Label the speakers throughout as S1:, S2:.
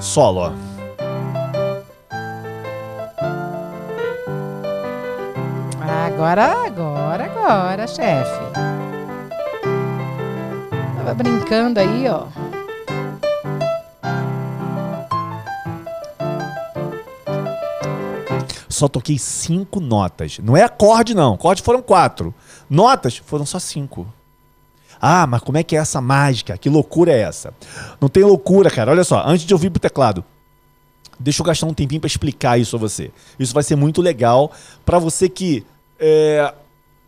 S1: Solo.
S2: Agora, agora, agora, chefe. Tava brincando aí, ó.
S1: Só toquei cinco notas. Não é acorde, não. Acorde foram quatro. Notas foram só cinco. Ah, mas como é que é essa mágica? Que loucura é essa? Não tem loucura, cara. Olha só, antes de eu vir pro teclado, deixa eu gastar um tempinho para explicar isso a você. Isso vai ser muito legal para você que é,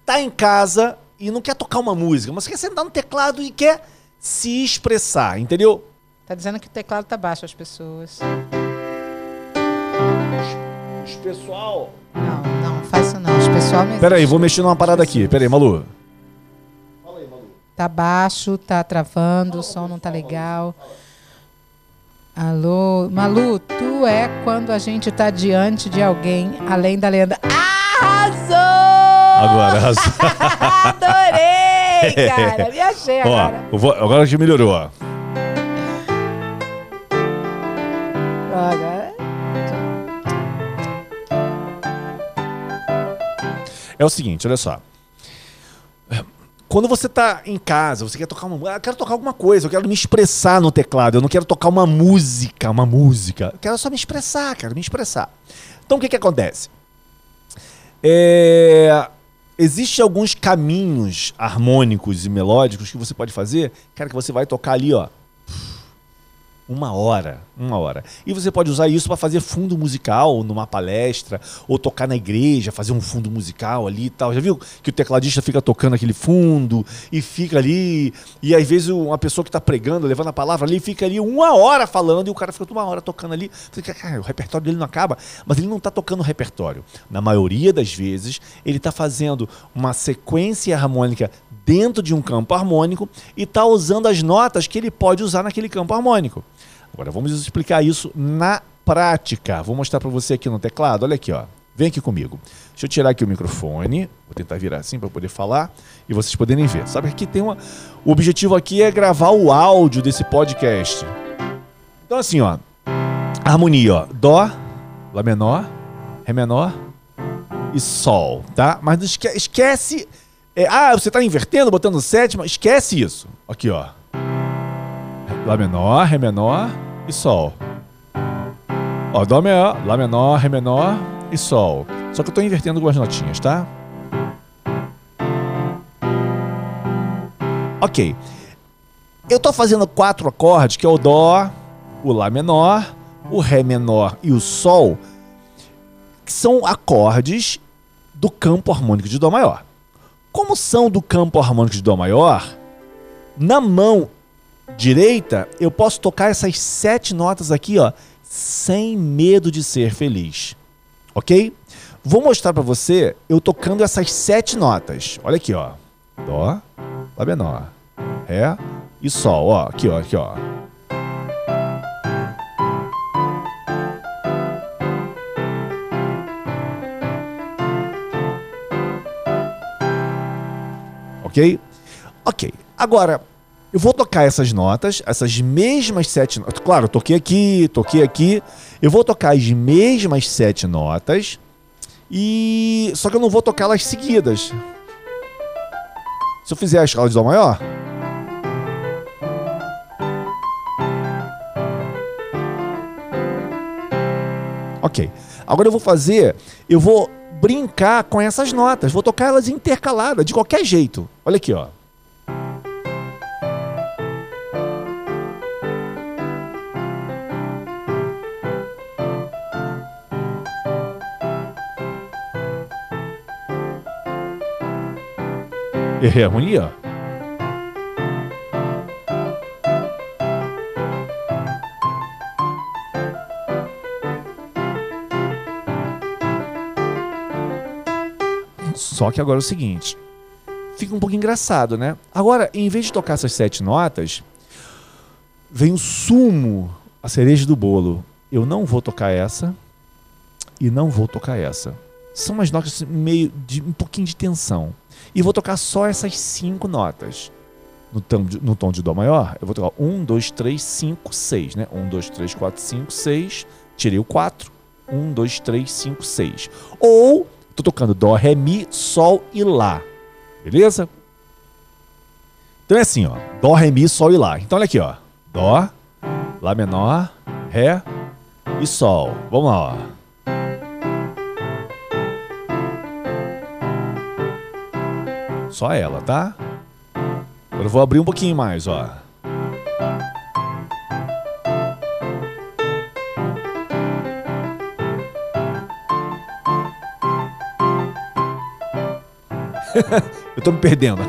S1: tá em casa e não quer tocar uma música, mas quer sentar no teclado e quer se expressar, entendeu?
S2: Tá dizendo que o teclado tá baixo as pessoas.
S1: Os pessoal.
S2: Não, não, isso não. Os pessoal não
S1: Pera aí,
S2: existe.
S1: vou mexer numa parada aqui. Pera aí, Malu.
S2: Tá baixo, tá travando, o som não tá legal. Alô, Malu, tu é quando a gente tá diante de alguém além da lenda. Arrasou!
S1: Agora, arrasou.
S2: Adorei, cara. Me achei
S1: ó,
S2: agora.
S1: vou- agora que melhorou, ó.
S2: Agora.
S1: É o seguinte, olha só. Quando você tá em casa, você quer tocar uma. Ah, eu quero tocar alguma coisa, eu quero me expressar no teclado, eu não quero tocar uma música, uma música. Eu quero só me expressar, quero me expressar. Então o que que acontece? É, Existem alguns caminhos harmônicos e melódicos que você pode fazer, cara, que você vai tocar ali, ó. Uma hora, uma hora. E você pode usar isso para fazer fundo musical numa palestra, ou tocar na igreja, fazer um fundo musical ali e tal. Já viu que o tecladista fica tocando aquele fundo e fica ali, e às vezes uma pessoa que está pregando, levando a palavra ali, fica ali uma hora falando e o cara fica uma hora tocando ali. Fica, cara, o repertório dele não acaba, mas ele não está tocando o repertório. Na maioria das vezes, ele está fazendo uma sequência harmônica dentro de um campo harmônico e está usando as notas que ele pode usar naquele campo harmônico. Agora vamos explicar isso na prática. Vou mostrar para você aqui no teclado. Olha aqui, ó. Vem aqui comigo. Deixa eu tirar aqui o microfone. Vou tentar virar assim para poder falar e vocês poderem ver. Sabe que aqui tem uma. O objetivo aqui é gravar o áudio desse podcast. Então assim, ó. Harmonia, ó. Dó, Lá menor, Ré menor e Sol, tá? Mas não esque- esquece. é, ah, você tá invertendo, botando sétima. Esquece isso. Aqui, ó. Lá menor, Ré menor e Sol. Ó, Dó menor, Lá menor, Ré menor e Sol. Só que eu tô invertendo algumas notinhas, tá? Ok. Eu tô fazendo quatro acordes, que é o Dó, o Lá menor, o Ré menor e o Sol, que são acordes do campo harmônico de Dó maior. Como são do campo harmônico de Dó maior, na mão direita eu posso tocar essas sete notas aqui, ó, sem medo de ser feliz. Ok? Vou mostrar para você eu tocando essas sete notas. Olha aqui, ó. Dó, Lá menor, Ré e Sol. Ó, aqui, ó, aqui, ó. Ok? Ok. Agora, eu vou tocar essas notas, essas mesmas sete notas. Claro, toquei aqui, toquei aqui. Eu vou tocar as mesmas sete notas. E. Só que eu não vou tocar elas seguidas. Se eu fizer a escala de Dó maior. Ok. Agora eu vou fazer. Eu vou brincar com essas notas. Vou tocar elas intercaladas, de qualquer jeito. Olha aqui, ó. Errei a harmonia? Só que agora é o seguinte. Fica um pouco engraçado, né? Agora, em vez de tocar essas sete notas, vem o sumo, a cereja do bolo. Eu não vou tocar essa e não vou tocar essa. São umas notas meio de um pouquinho de tensão. E vou tocar só essas cinco notas. no tom, de, no tom de Dó maior, eu vou tocar 1, 2, 3, 5, 6, né? 1, 2, 3, 4, 5, 6. Tirei o 4. 1, 2, 3, 5, 6. Ou tô tocando Dó, Ré, Mi, Sol e Lá. Beleza? Então é assim, ó. Dó, Ré, Mi, Sol e Lá. Então olha aqui, ó. Dó, Lá menor, Ré e Sol. Vamos lá, ó. Só ela, tá? Agora eu vou abrir um pouquinho mais, ó. eu tô me perdendo.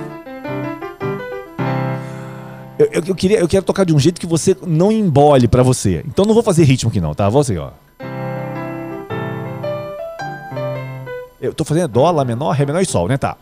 S1: Eu, eu, eu, queria, eu quero tocar de um jeito que você não embole pra você. Então não vou fazer ritmo aqui não, tá? Você, ó. Eu tô fazendo Dó, Lá menor, Ré menor e Sol, né? Tá.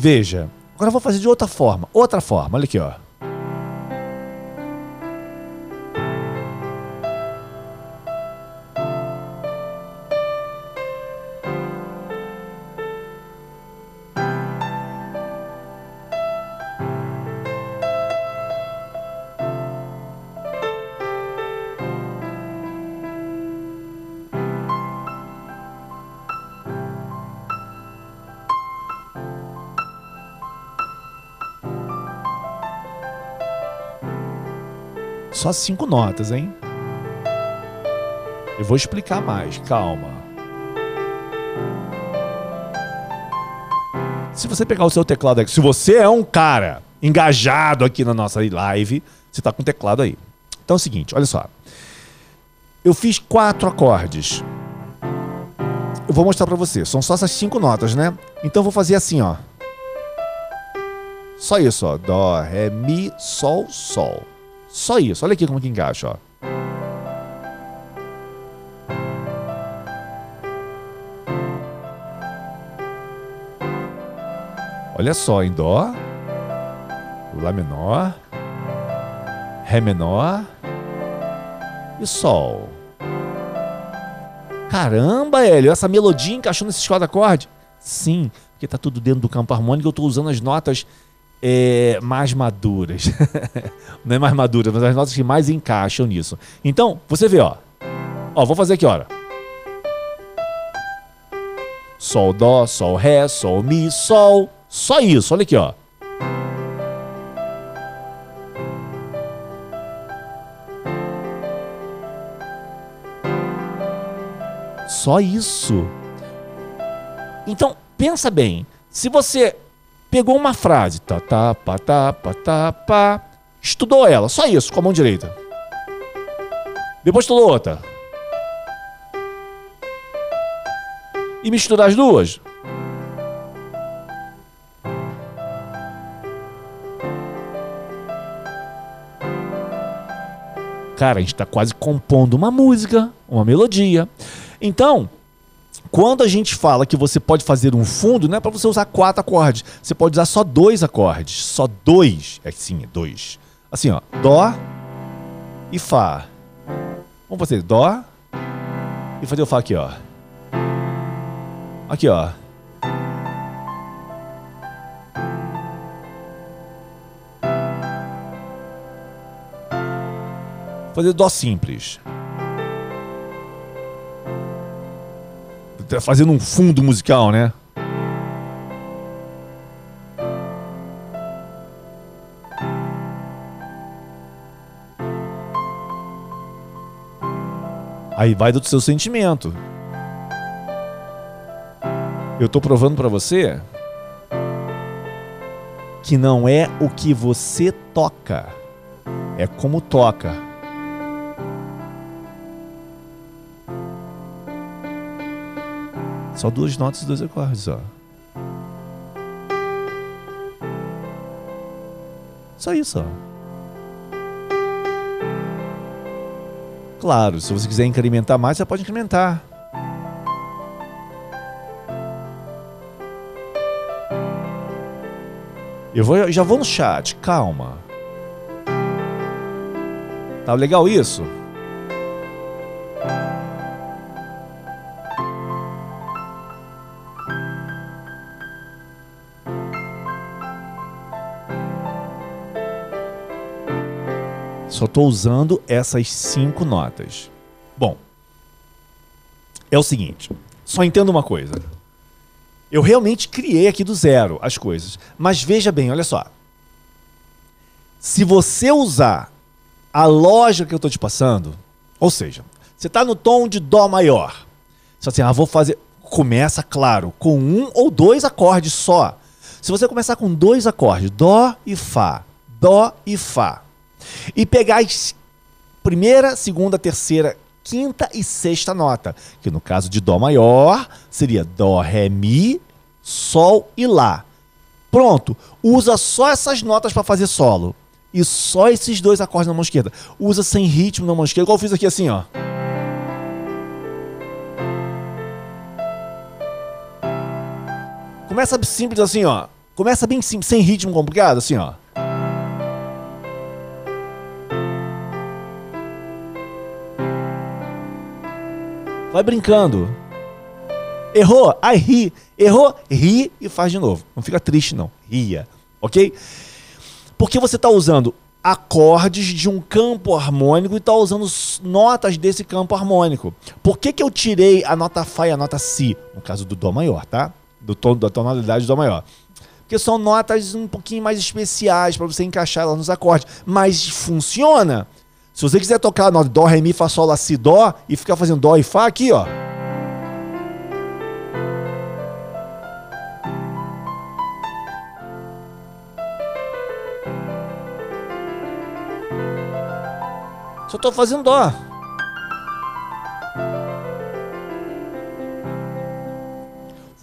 S1: Veja, agora eu vou fazer de outra forma. Outra forma, olha aqui, ó. Só cinco notas, hein? Eu vou explicar mais, calma. Se você pegar o seu teclado aqui, se você é um cara engajado aqui na nossa live, você tá com o teclado aí. Então é o seguinte, olha só. Eu fiz quatro acordes. Eu vou mostrar para você. São só essas cinco notas, né? Então eu vou fazer assim, ó. Só isso, ó. Dó, ré, mi, sol, sol. Só isso. Olha aqui como que encaixa, ó. Olha só, em Dó, Lá menor, Ré menor e Sol. Caramba, Hélio, essa melodia encaixou nesses quatro acordes? Sim, porque tá tudo dentro do campo harmônico, eu estou usando as notas é, mais maduras. Não é mais maduras, mas as notas que mais encaixam nisso. Então, você vê, ó. Ó, vou fazer aqui, ó. Sol, Dó, Sol, Ré, Sol, Mi, Sol. Só isso, olha aqui, ó. Só isso. Então, pensa bem. Se você pegou uma frase, tá, tá, tá, pá, tá, pá, estudou ela, só isso, com a mão direita. Depois estudou outra. E misturar as duas. Cara, a gente está quase compondo uma música, uma melodia. Então, quando a gente fala que você pode fazer um fundo, não é para você usar quatro acordes. Você pode usar só dois acordes. Só dois. É sim, é dois. Assim, ó. Dó e Fá. Vamos fazer Dó e fazer o Fá aqui, ó. Aqui, ó. Fazer Dó simples. Fazendo um fundo musical, né? Aí vai do seu sentimento. Eu tô provando para você que não é o que você toca, é como toca. Só duas notas e dois acordes, ó. Só isso, ó. Claro, se você quiser incrementar mais, você pode incrementar. Eu vou, já vou no chat, calma. Tá legal isso? Só estou usando essas cinco notas. Bom, é o seguinte, só entendo uma coisa. Eu realmente criei aqui do zero as coisas. Mas veja bem, olha só. Se você usar a lógica que eu estou te passando, ou seja, você está no tom de Dó maior. Só assim, ah, vou fazer. Começa, claro, com um ou dois acordes só. Se você começar com dois acordes, Dó e Fá, Dó e Fá, e pegar as primeira, segunda, terceira, quinta e sexta nota, que no caso de Dó maior seria Dó, Ré, Mi, Sol e Lá. Pronto, usa só essas notas para fazer solo. E só esses dois acordes na mão esquerda. Usa sem ritmo na mão esquerda, igual eu fiz aqui assim, ó. Começa simples assim, ó. Começa bem simples, sem ritmo complicado, assim, ó. Vai brincando. Errou? Aí ri. Errou? Ri e faz de novo. Não fica triste, não. Ria. Ok? Porque você está usando acordes de um campo harmônico e está usando notas desse campo harmônico. Por que, que eu tirei a nota Fá e a nota Si? No caso do Dó maior, tá? Do tom, da tonalidade do Dó maior. Porque são notas um pouquinho mais especiais para você encaixar lá nos acordes. Mas funciona. Se você quiser tocar nota Dó, Ré, Mi, Fá, Sol, Lá, Si, Dó e ficar fazendo Dó e Fá aqui, ó. Só estou fazendo dó.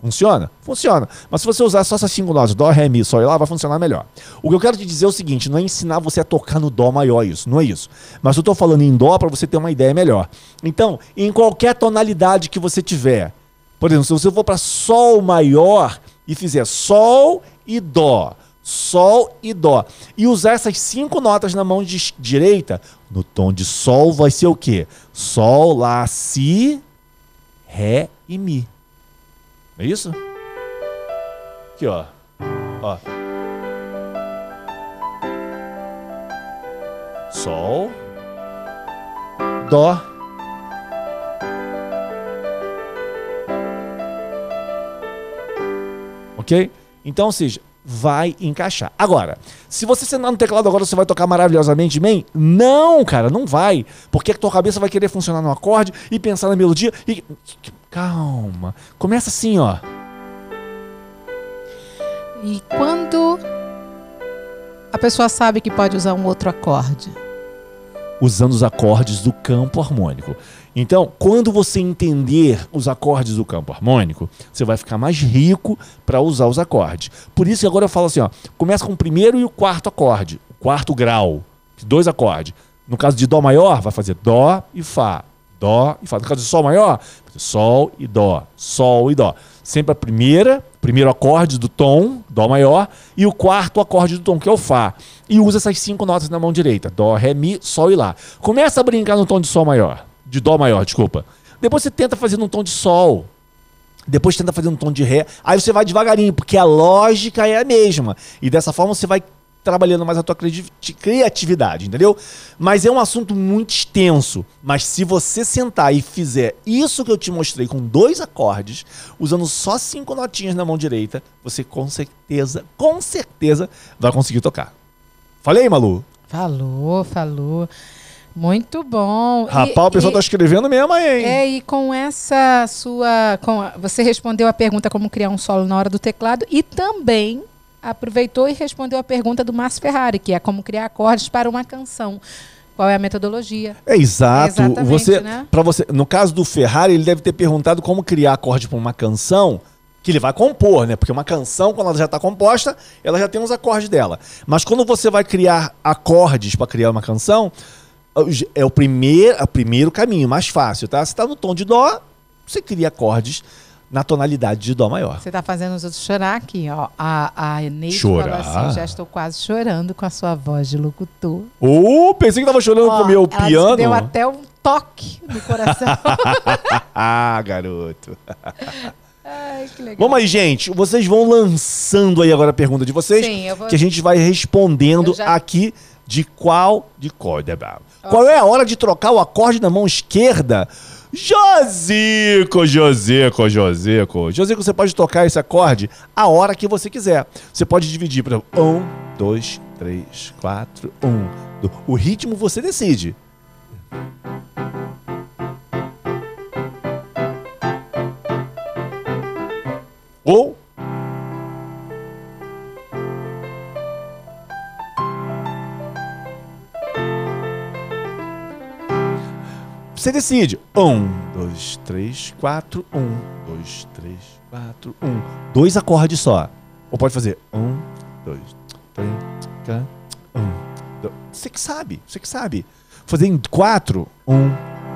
S1: Funciona? Funciona. Mas se você usar só essas cinco notas, Dó, Ré, Mi, Sol e Lá, vai funcionar melhor. O que eu quero te dizer é o seguinte, não é ensinar você a tocar no Dó maior isso, não é isso. Mas eu estou falando em Dó para você ter uma ideia melhor. Então, em qualquer tonalidade que você tiver, por exemplo, se você for para Sol maior e fizer Sol e Dó, Sol e Dó. E usar essas cinco notas na mão direita, no tom de Sol vai ser o quê? Sol, Lá, Si, Ré e Mi. É isso? Aqui, ó. ó. Sol, Dó. Ok? Então, ou seja, vai encaixar. Agora, se você sentar no teclado agora, você vai tocar maravilhosamente bem? Não, cara, não vai. Porque a tua cabeça vai querer funcionar no acorde e pensar na melodia e. Calma. Começa assim, ó.
S2: E quando a pessoa sabe que pode usar um outro acorde?
S1: Usando os acordes do campo harmônico. Então, quando você entender os acordes do campo harmônico, você vai ficar mais rico para usar os acordes. Por isso que agora eu falo assim, ó, começa com o primeiro e o quarto acorde, o quarto grau, dois acordes. No caso de dó maior, vai fazer dó e fá, dó e fá. No caso de sol maior, sol e dó, sol e dó. Sempre a primeira, primeiro acorde do tom, dó maior, e o quarto acorde do tom, que é o fá. E usa essas cinco notas na mão direita, dó, ré, mi, sol e lá. Começa a brincar no tom de sol maior de Dó maior, desculpa. Depois você tenta fazer num tom de Sol. Depois tenta fazer num tom de Ré. Aí você vai devagarinho, porque a lógica é a mesma. E dessa forma você vai trabalhando mais a tua criatividade, entendeu? Mas é um assunto muito extenso. Mas se você sentar e fizer isso que eu te mostrei com dois acordes, usando só cinco notinhas na mão direita, você com certeza, com certeza vai conseguir tocar. Falei, Malu?
S2: Falou, falou. Muito bom.
S1: Rapaz, e, o pessoal está escrevendo mesmo aí, hein?
S2: É, e com essa sua. Com, você respondeu a pergunta como criar um solo na hora do teclado e também aproveitou e respondeu a pergunta do Márcio Ferrari, que é como criar acordes para uma canção. Qual é a metodologia?
S1: É exato. É você, né? para você, no caso do Ferrari, ele deve ter perguntado como criar acorde para uma canção que ele vai compor, né? Porque uma canção, quando ela já está composta, ela já tem os acordes dela. Mas quando você vai criar acordes para criar uma canção, é o primeiro, é o primeiro caminho, mais fácil, tá? Você está no tom de dó, você cria acordes na tonalidade de Dó maior.
S2: Você tá fazendo os outros chorar aqui, ó. A, a Neide
S1: Chorar?
S2: falou assim, já estou quase chorando com a sua voz de locutor.
S1: Oh, pensei que tava chorando
S2: Ó,
S1: com o meu
S2: ela
S1: piano.
S2: deu até um toque no coração.
S1: ah, garoto.
S2: Ai, que legal.
S1: Vamos aí, gente. Vocês vão lançando aí agora a pergunta de vocês.
S2: Sim, eu vou-
S1: Que a gente vai respondendo
S2: já-
S1: aqui de qual de corda. Qual é a hora de trocar o acorde na mão esquerda? Josico, Josico, Josico. Josico, você pode tocar esse acorde a hora que você quiser. Você pode dividir para um, dois, três, quatro, um. do- O ritmo você decide. Ou Você decide. Um, dois, três, quatro, um, dois, três, quatro, um. Dois acordes só. Ou pode fazer um, dois, três, quatro, um. dois. Você que sabe, você que sabe. Fazer em quatro. Um,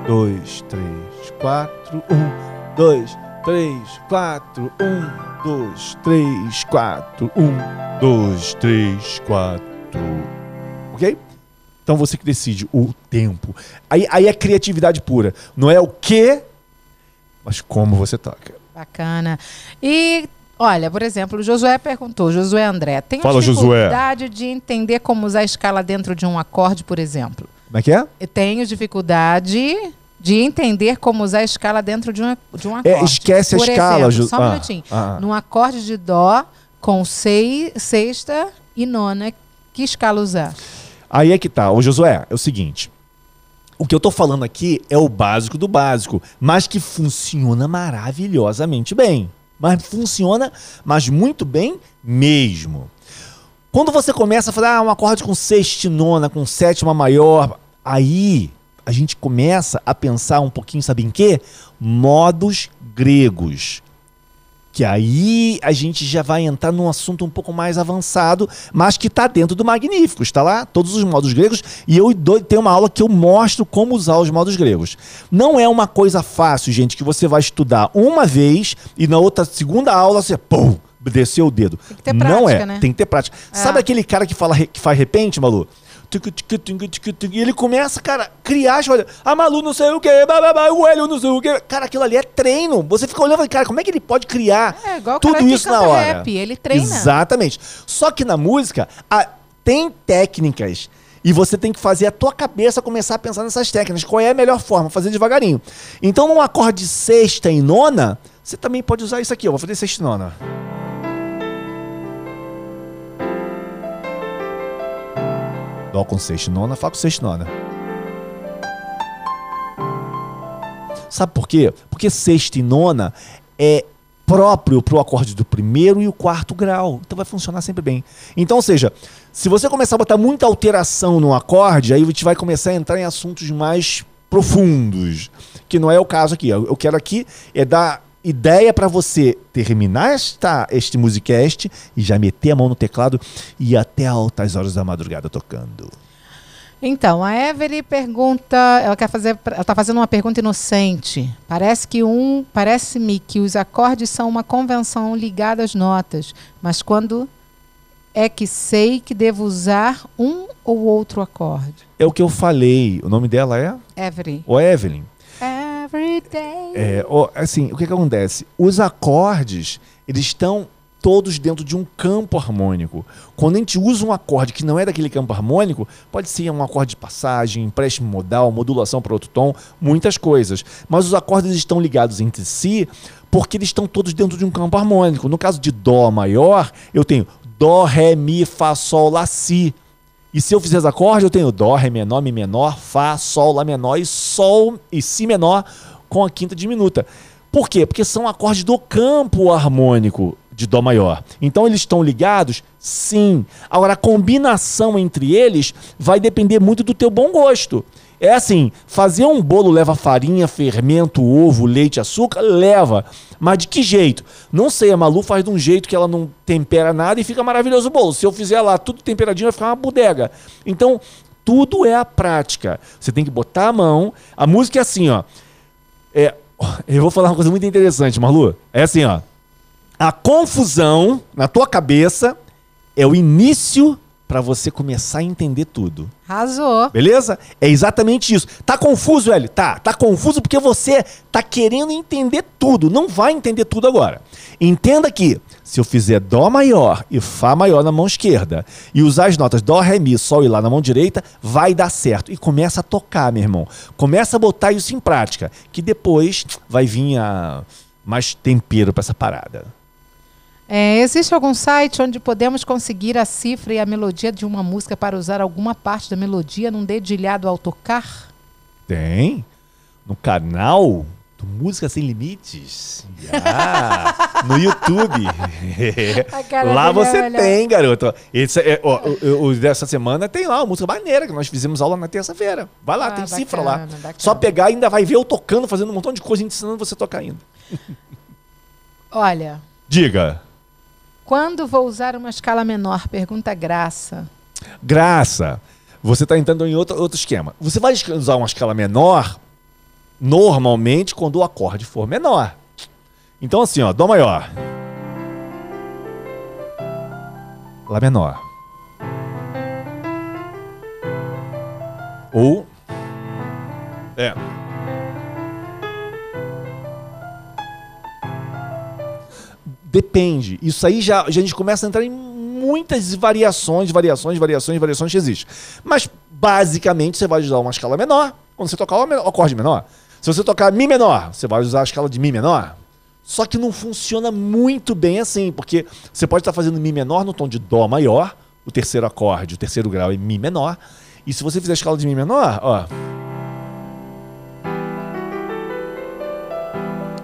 S1: dois, três, quatro, um, dois, três, quatro, um, dois, três, quatro, um, dois, três, quatro. Ok? Então você que decide o tempo. Aí, aí é criatividade pura. Não é o que, mas como você toca.
S2: Bacana. E, olha, por exemplo, o Josué perguntou, Josué André, tem
S1: Fala, Josué.
S2: dificuldade de entender como usar a escala dentro de um acorde, por exemplo?
S1: Como é que é?
S2: Eu tenho dificuldade de entender como usar a escala dentro de um, de um acorde.
S1: É, esquece a
S2: Por
S1: escala,
S2: exemplo,
S1: Ju-
S2: Só um
S1: ah,
S2: minutinho.
S1: ah, ah.
S2: Num acorde de dó com sei, sexta e nona, que escala usar?
S1: Aí é que tá. Ô Josué, é o seguinte. O que eu tô falando aqui é o básico do básico, mas que funciona maravilhosamente bem. Mas funciona, mas muito bem mesmo. Quando você começa a falar ah, um acorde com sexta nona, com sétima maior, aí a gente começa a pensar um pouquinho, sabe em quê? Modos gregos. Que aí a gente já vai entrar num assunto um pouco mais avançado, mas que está dentro do Magnífico. Está lá todos os modos gregos. E eu dou- tenho uma aula que eu mostro como usar os modos gregos. Não é uma coisa fácil, gente, que você vai estudar uma vez e na outra segunda aula você, pum, desceu o dedo.
S2: Tem que ter
S1: Não
S2: prática,
S1: é,
S2: né?
S1: tem que ter prática.
S2: É.
S1: Sabe aquele cara que, fala, que faz repente, Malu? E ele começa, cara, a criar, olha, a Malu não sei o que, o Hélio não sei o que. Cara, aquilo ali é treino. Você fica olhando, cara, como é que ele pode criar
S2: É
S1: tudo isso na hora?
S2: rap, ele treina.
S1: Exatamente. Só que na música, a- tem técnicas. E você tem que fazer a tua cabeça começar a pensar nessas técnicas. Qual é a melhor forma? Fazer devagarinho. Então, num acorde sexta e nona, você também pode usar isso aqui. Eu vou fazer sexta e nona. Sexta e nona, Fá com sexta e nona. Sabe por quê? Porque sexta e nona é próprio para o acorde do primeiro e o quarto grau. Então vai funcionar sempre bem. Então, ou seja, se você começar a botar muita alteração no acorde, aí a gente vai começar a entrar em assuntos mais profundos, que não é o caso aqui. Eu quero aqui é dar ideia para você terminar esta, este musicast e já meter a mão no teclado e ir até altas horas da madrugada tocando.
S2: Então, a Evelyn pergunta, ela quer fazer, ela tá fazendo uma pergunta inocente. Parece que um, parece-me que os acordes são uma convenção ligada às notas, mas quando é que sei que devo usar um ou outro acorde?
S1: É o que eu falei. O nome dela é?
S2: Evelyn.
S1: O Evelyn. É, assim, o que, que acontece? Os acordes, eles estão todos dentro de um campo harmônico. Quando a gente usa um acorde que não é daquele campo harmônico, pode ser um acorde de passagem, empréstimo modal, modulação para outro tom, muitas coisas. Mas os acordes estão ligados entre si porque eles estão todos dentro de um campo harmônico. No caso de Dó maior, eu tenho Dó, Ré, Mi, Fá, Sol, Lá, Si. E se eu fizer os acordes, eu tenho Dó, Ré menor, Mi menor, Fá, Sol, Lá menor e Sol e Si menor com a quinta diminuta. Por quê? Porque são acordes do campo harmônico de Dó maior. Então eles estão ligados? Sim. Agora a combinação entre eles vai depender muito do teu bom gosto. É assim, fazer um bolo leva farinha, fermento, ovo, leite, açúcar? Leva. Mas de que jeito? Não sei, a Malu faz de um jeito que ela não tempera nada e fica maravilhoso o bolo. Se eu fizer lá tudo temperadinho, vai ficar uma bodega. Então, tudo é a prática. Você tem que botar a mão. A música é assim, ó. É, Eu vou falar uma coisa muito interessante, Marlu. É assim, ó. A confusão na tua cabeça é o início para você começar a entender tudo.
S2: Arrasou.
S1: Beleza? É exatamente isso. Tá confuso, Hélio? Tá. Tá confuso porque você tá querendo entender tudo. Não vai entender tudo agora. Entenda que se eu fizer Dó maior e Fá maior na mão esquerda e usar as notas Dó, Ré, Mi, Sol e Lá na mão direita, vai dar certo. E começa a tocar, meu irmão. Começa a botar isso em prática. Que depois vai vir a mais tempero para essa parada.
S2: É, existe algum site onde podemos conseguir a cifra e a melodia de uma música para usar alguma parte da melodia num dedilhado ao tocar?
S1: Tem. No canal do Música Sem Limites. Yeah. no YouTube. lá você tem, garoto. Esse, é, ó, o, o, dessa semana tem lá uma música maneira que nós fizemos aula na terça-feira. Vai lá, ah, tem bacana, cifra lá. Bacana. Só pegar ainda vai ver eu tocando, fazendo um montão de coisa, ensinando você a tocar ainda.
S2: Olha.
S1: Diga.
S2: Quando vou usar uma escala menor? Pergunta Graça.
S1: Graça, você está entrando em outro, outro esquema. Você vai usar uma escala menor normalmente quando o acorde for menor. Então assim, ó, Dó maior. Lá menor. Ou é Depende. Isso aí já, a gente começa a entrar em muitas variações, variações, variações, variações que existem. Mas, basicamente, você vai usar uma escala menor quando você tocar o acorde menor. Se você tocar Mi menor, você vai usar a escala de Mi menor. Só que não funciona muito bem assim, porque você pode estar fazendo Mi menor no tom de Dó maior, o terceiro acorde, o terceiro grau é Mi menor. E se você fizer a escala de Mi menor, ó.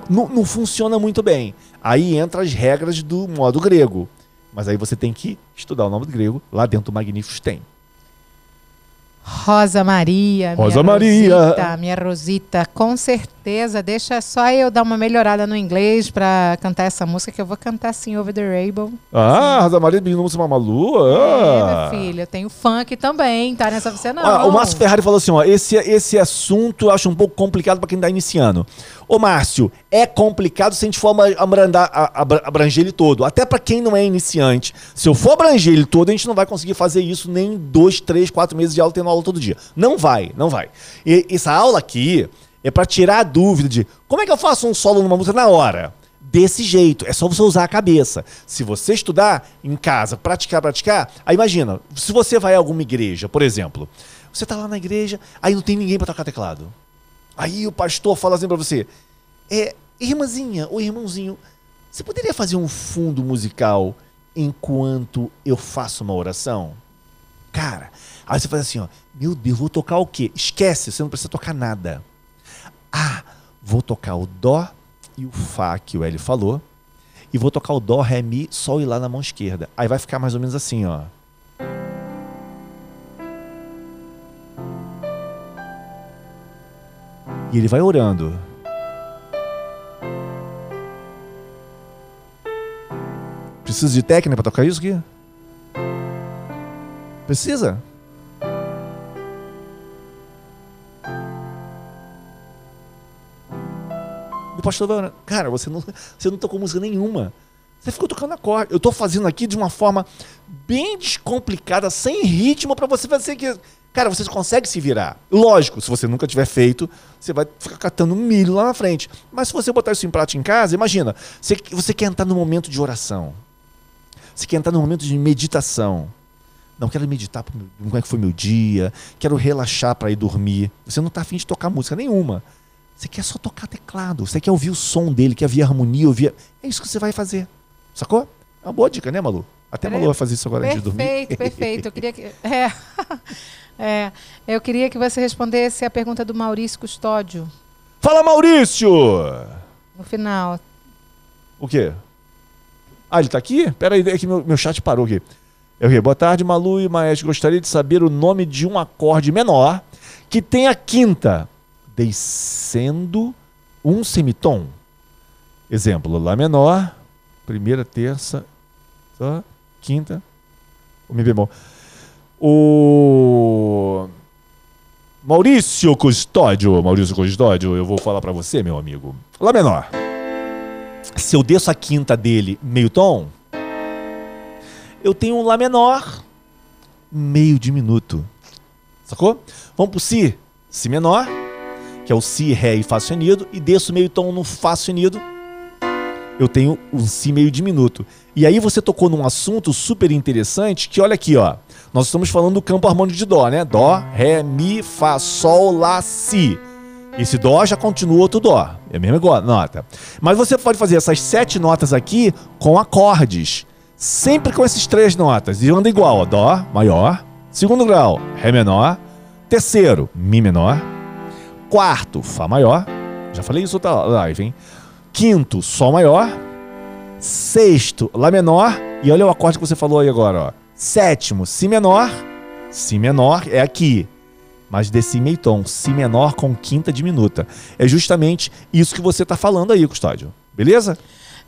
S1: Não, não funciona muito bem. Aí entra as regras do modo grego. Mas aí você tem que estudar o nome do grego. Lá dentro do Magníficos tem.
S2: Rosa Maria.
S1: Rosa Maria.
S2: Rosita, minha Rosita, com certeza. Deixa só eu dar uma melhorada no inglês para cantar essa música que eu vou cantar assim, Over the Rainbow.
S1: Ah, Rosa Maria pedindo música Mamalu.
S2: Ah. É, minha filha. Eu tenho funk também, tá nessa você não. Ah,
S1: o Márcio Ferrari falou assim, ó, esse, esse assunto eu acho um pouco complicado para quem tá iniciando. Ô Márcio, é complicado se a gente for abrandar, abranger ele todo. Até para quem não é iniciante. Se eu for abranger ele todo, a gente não vai conseguir fazer isso nem dois, três, quatro meses de aula tendo aula todo dia. Não vai, não vai. E essa aula aqui é para tirar a dúvida de como é que eu faço um solo numa música na hora. Desse jeito, é só você usar a cabeça. Se você estudar em casa, praticar, praticar, aí imagina, se você vai a alguma igreja, por exemplo, você tá lá na igreja, aí não tem ninguém para tocar teclado. Aí o pastor fala assim para você: é, irmãzinha ou irmãozinho, você poderia fazer um fundo musical enquanto eu faço uma oração? Cara, aí você faz assim, ó, meu Deus, vou tocar o quê? Esquece, você não precisa tocar nada. Ah, vou tocar o Dó e o Fá que o Eli falou, e vou tocar o Dó, Ré, Mi, Sol e Lá na mão esquerda. Aí vai ficar mais ou menos assim, ó. E ele vai orando. Precisa de técnica para tocar isso aqui? Precisa? O pastor vai, cara, você não, você não tocou música nenhuma. Você ficou tocando acorde. Eu estou fazendo aqui de uma forma bem descomplicada, sem ritmo, para você fazer que Cara, você consegue se virar. Lógico, se você nunca tiver feito, você vai ficar catando milho lá na frente. Mas se você botar isso em prática em casa, imagina, você, você quer entrar no momento de oração. Você quer entrar no momento de meditação. Não quero meditar como é que foi meu dia, quero relaxar para ir dormir. Você não está afim de tocar música nenhuma. Você quer só tocar teclado, você quer ouvir o som dele, quer ouvir harmonia, ouvir. É isso que você vai fazer. Sacou? É uma boa dica, né, Malu? Até Malu vai fazer isso agora
S2: perfeito,
S1: antes de dormir.
S2: Perfeito, perfeito. Eu queria que. É. É, eu queria que você respondesse a pergunta do Maurício Custódio.
S1: Fala, Maurício!
S2: No final.
S1: O quê? Ah, ele tá aqui? Pera aí, é que meu, meu chat parou aqui. Eu Boa tarde, Malu e Maestro. Gostaria de saber o nome de um acorde menor que tem a quinta descendo um semitom. Exemplo, Lá menor, primeira, terça, quinta, o Mi bemol. O Maurício Custódio, Maurício Custódio, eu vou falar pra você, meu amigo. Lá menor. Se eu desço a quinta dele meio tom, eu tenho um Lá menor meio diminuto. Sacou? Vamos pro Si. Si menor, que é o Si, Ré e Fá sustenido, e desço meio tom no Fá sustenido. Eu tenho um Si meio diminuto. E aí você tocou num assunto super interessante, que olha aqui, ó. Nós estamos falando do campo harmônico de Dó, né? Dó, Ré, Mi, Fá, Sol, Lá, Si. Esse Dó já continua outro Dó. É a mesma nota. Mas você pode fazer essas sete notas aqui com acordes. Sempre com essas três notas. E anda igual, ó. Dó maior. Segundo grau, Ré menor. Terceiro, Mi menor. Quarto, Fá maior. Já falei isso outra live, hein? Quinto, Sol maior. Sexto, Lá menor. E olha o acorde que você falou aí agora, ó. Sétimo, Si menor. Si menor é aqui. Mas desse meio tom, Si menor com quinta diminuta. É justamente isso que você está falando aí, Custódio. Beleza?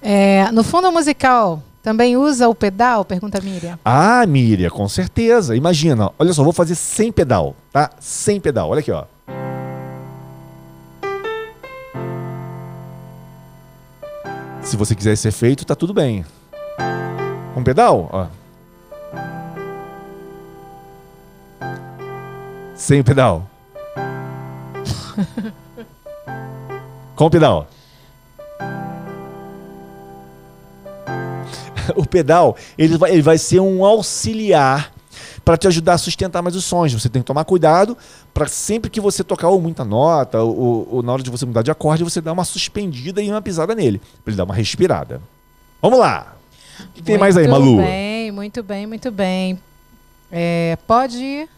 S2: É, no fundo musical, também usa o pedal? Pergunta a Miriam.
S1: Ah, Miriam, com certeza. Imagina, olha só, vou fazer sem pedal, tá? Sem pedal, olha aqui, ó. Se você quiser esse efeito, tá tudo bem. Com pedal, ó. Sem pedal. Com pedal. o pedal ele vai, ele vai ser um auxiliar para te ajudar a sustentar mais os sons. Você tem que tomar cuidado para sempre que você tocar ou muita nota ou, ou, na hora de você mudar de acorde, você dar uma suspendida e uma pisada nele, para ele dar uma respirada. Vamos lá. O que tem mais aí, Malu?
S2: Muito bem, muito bem, muito bem. É, pode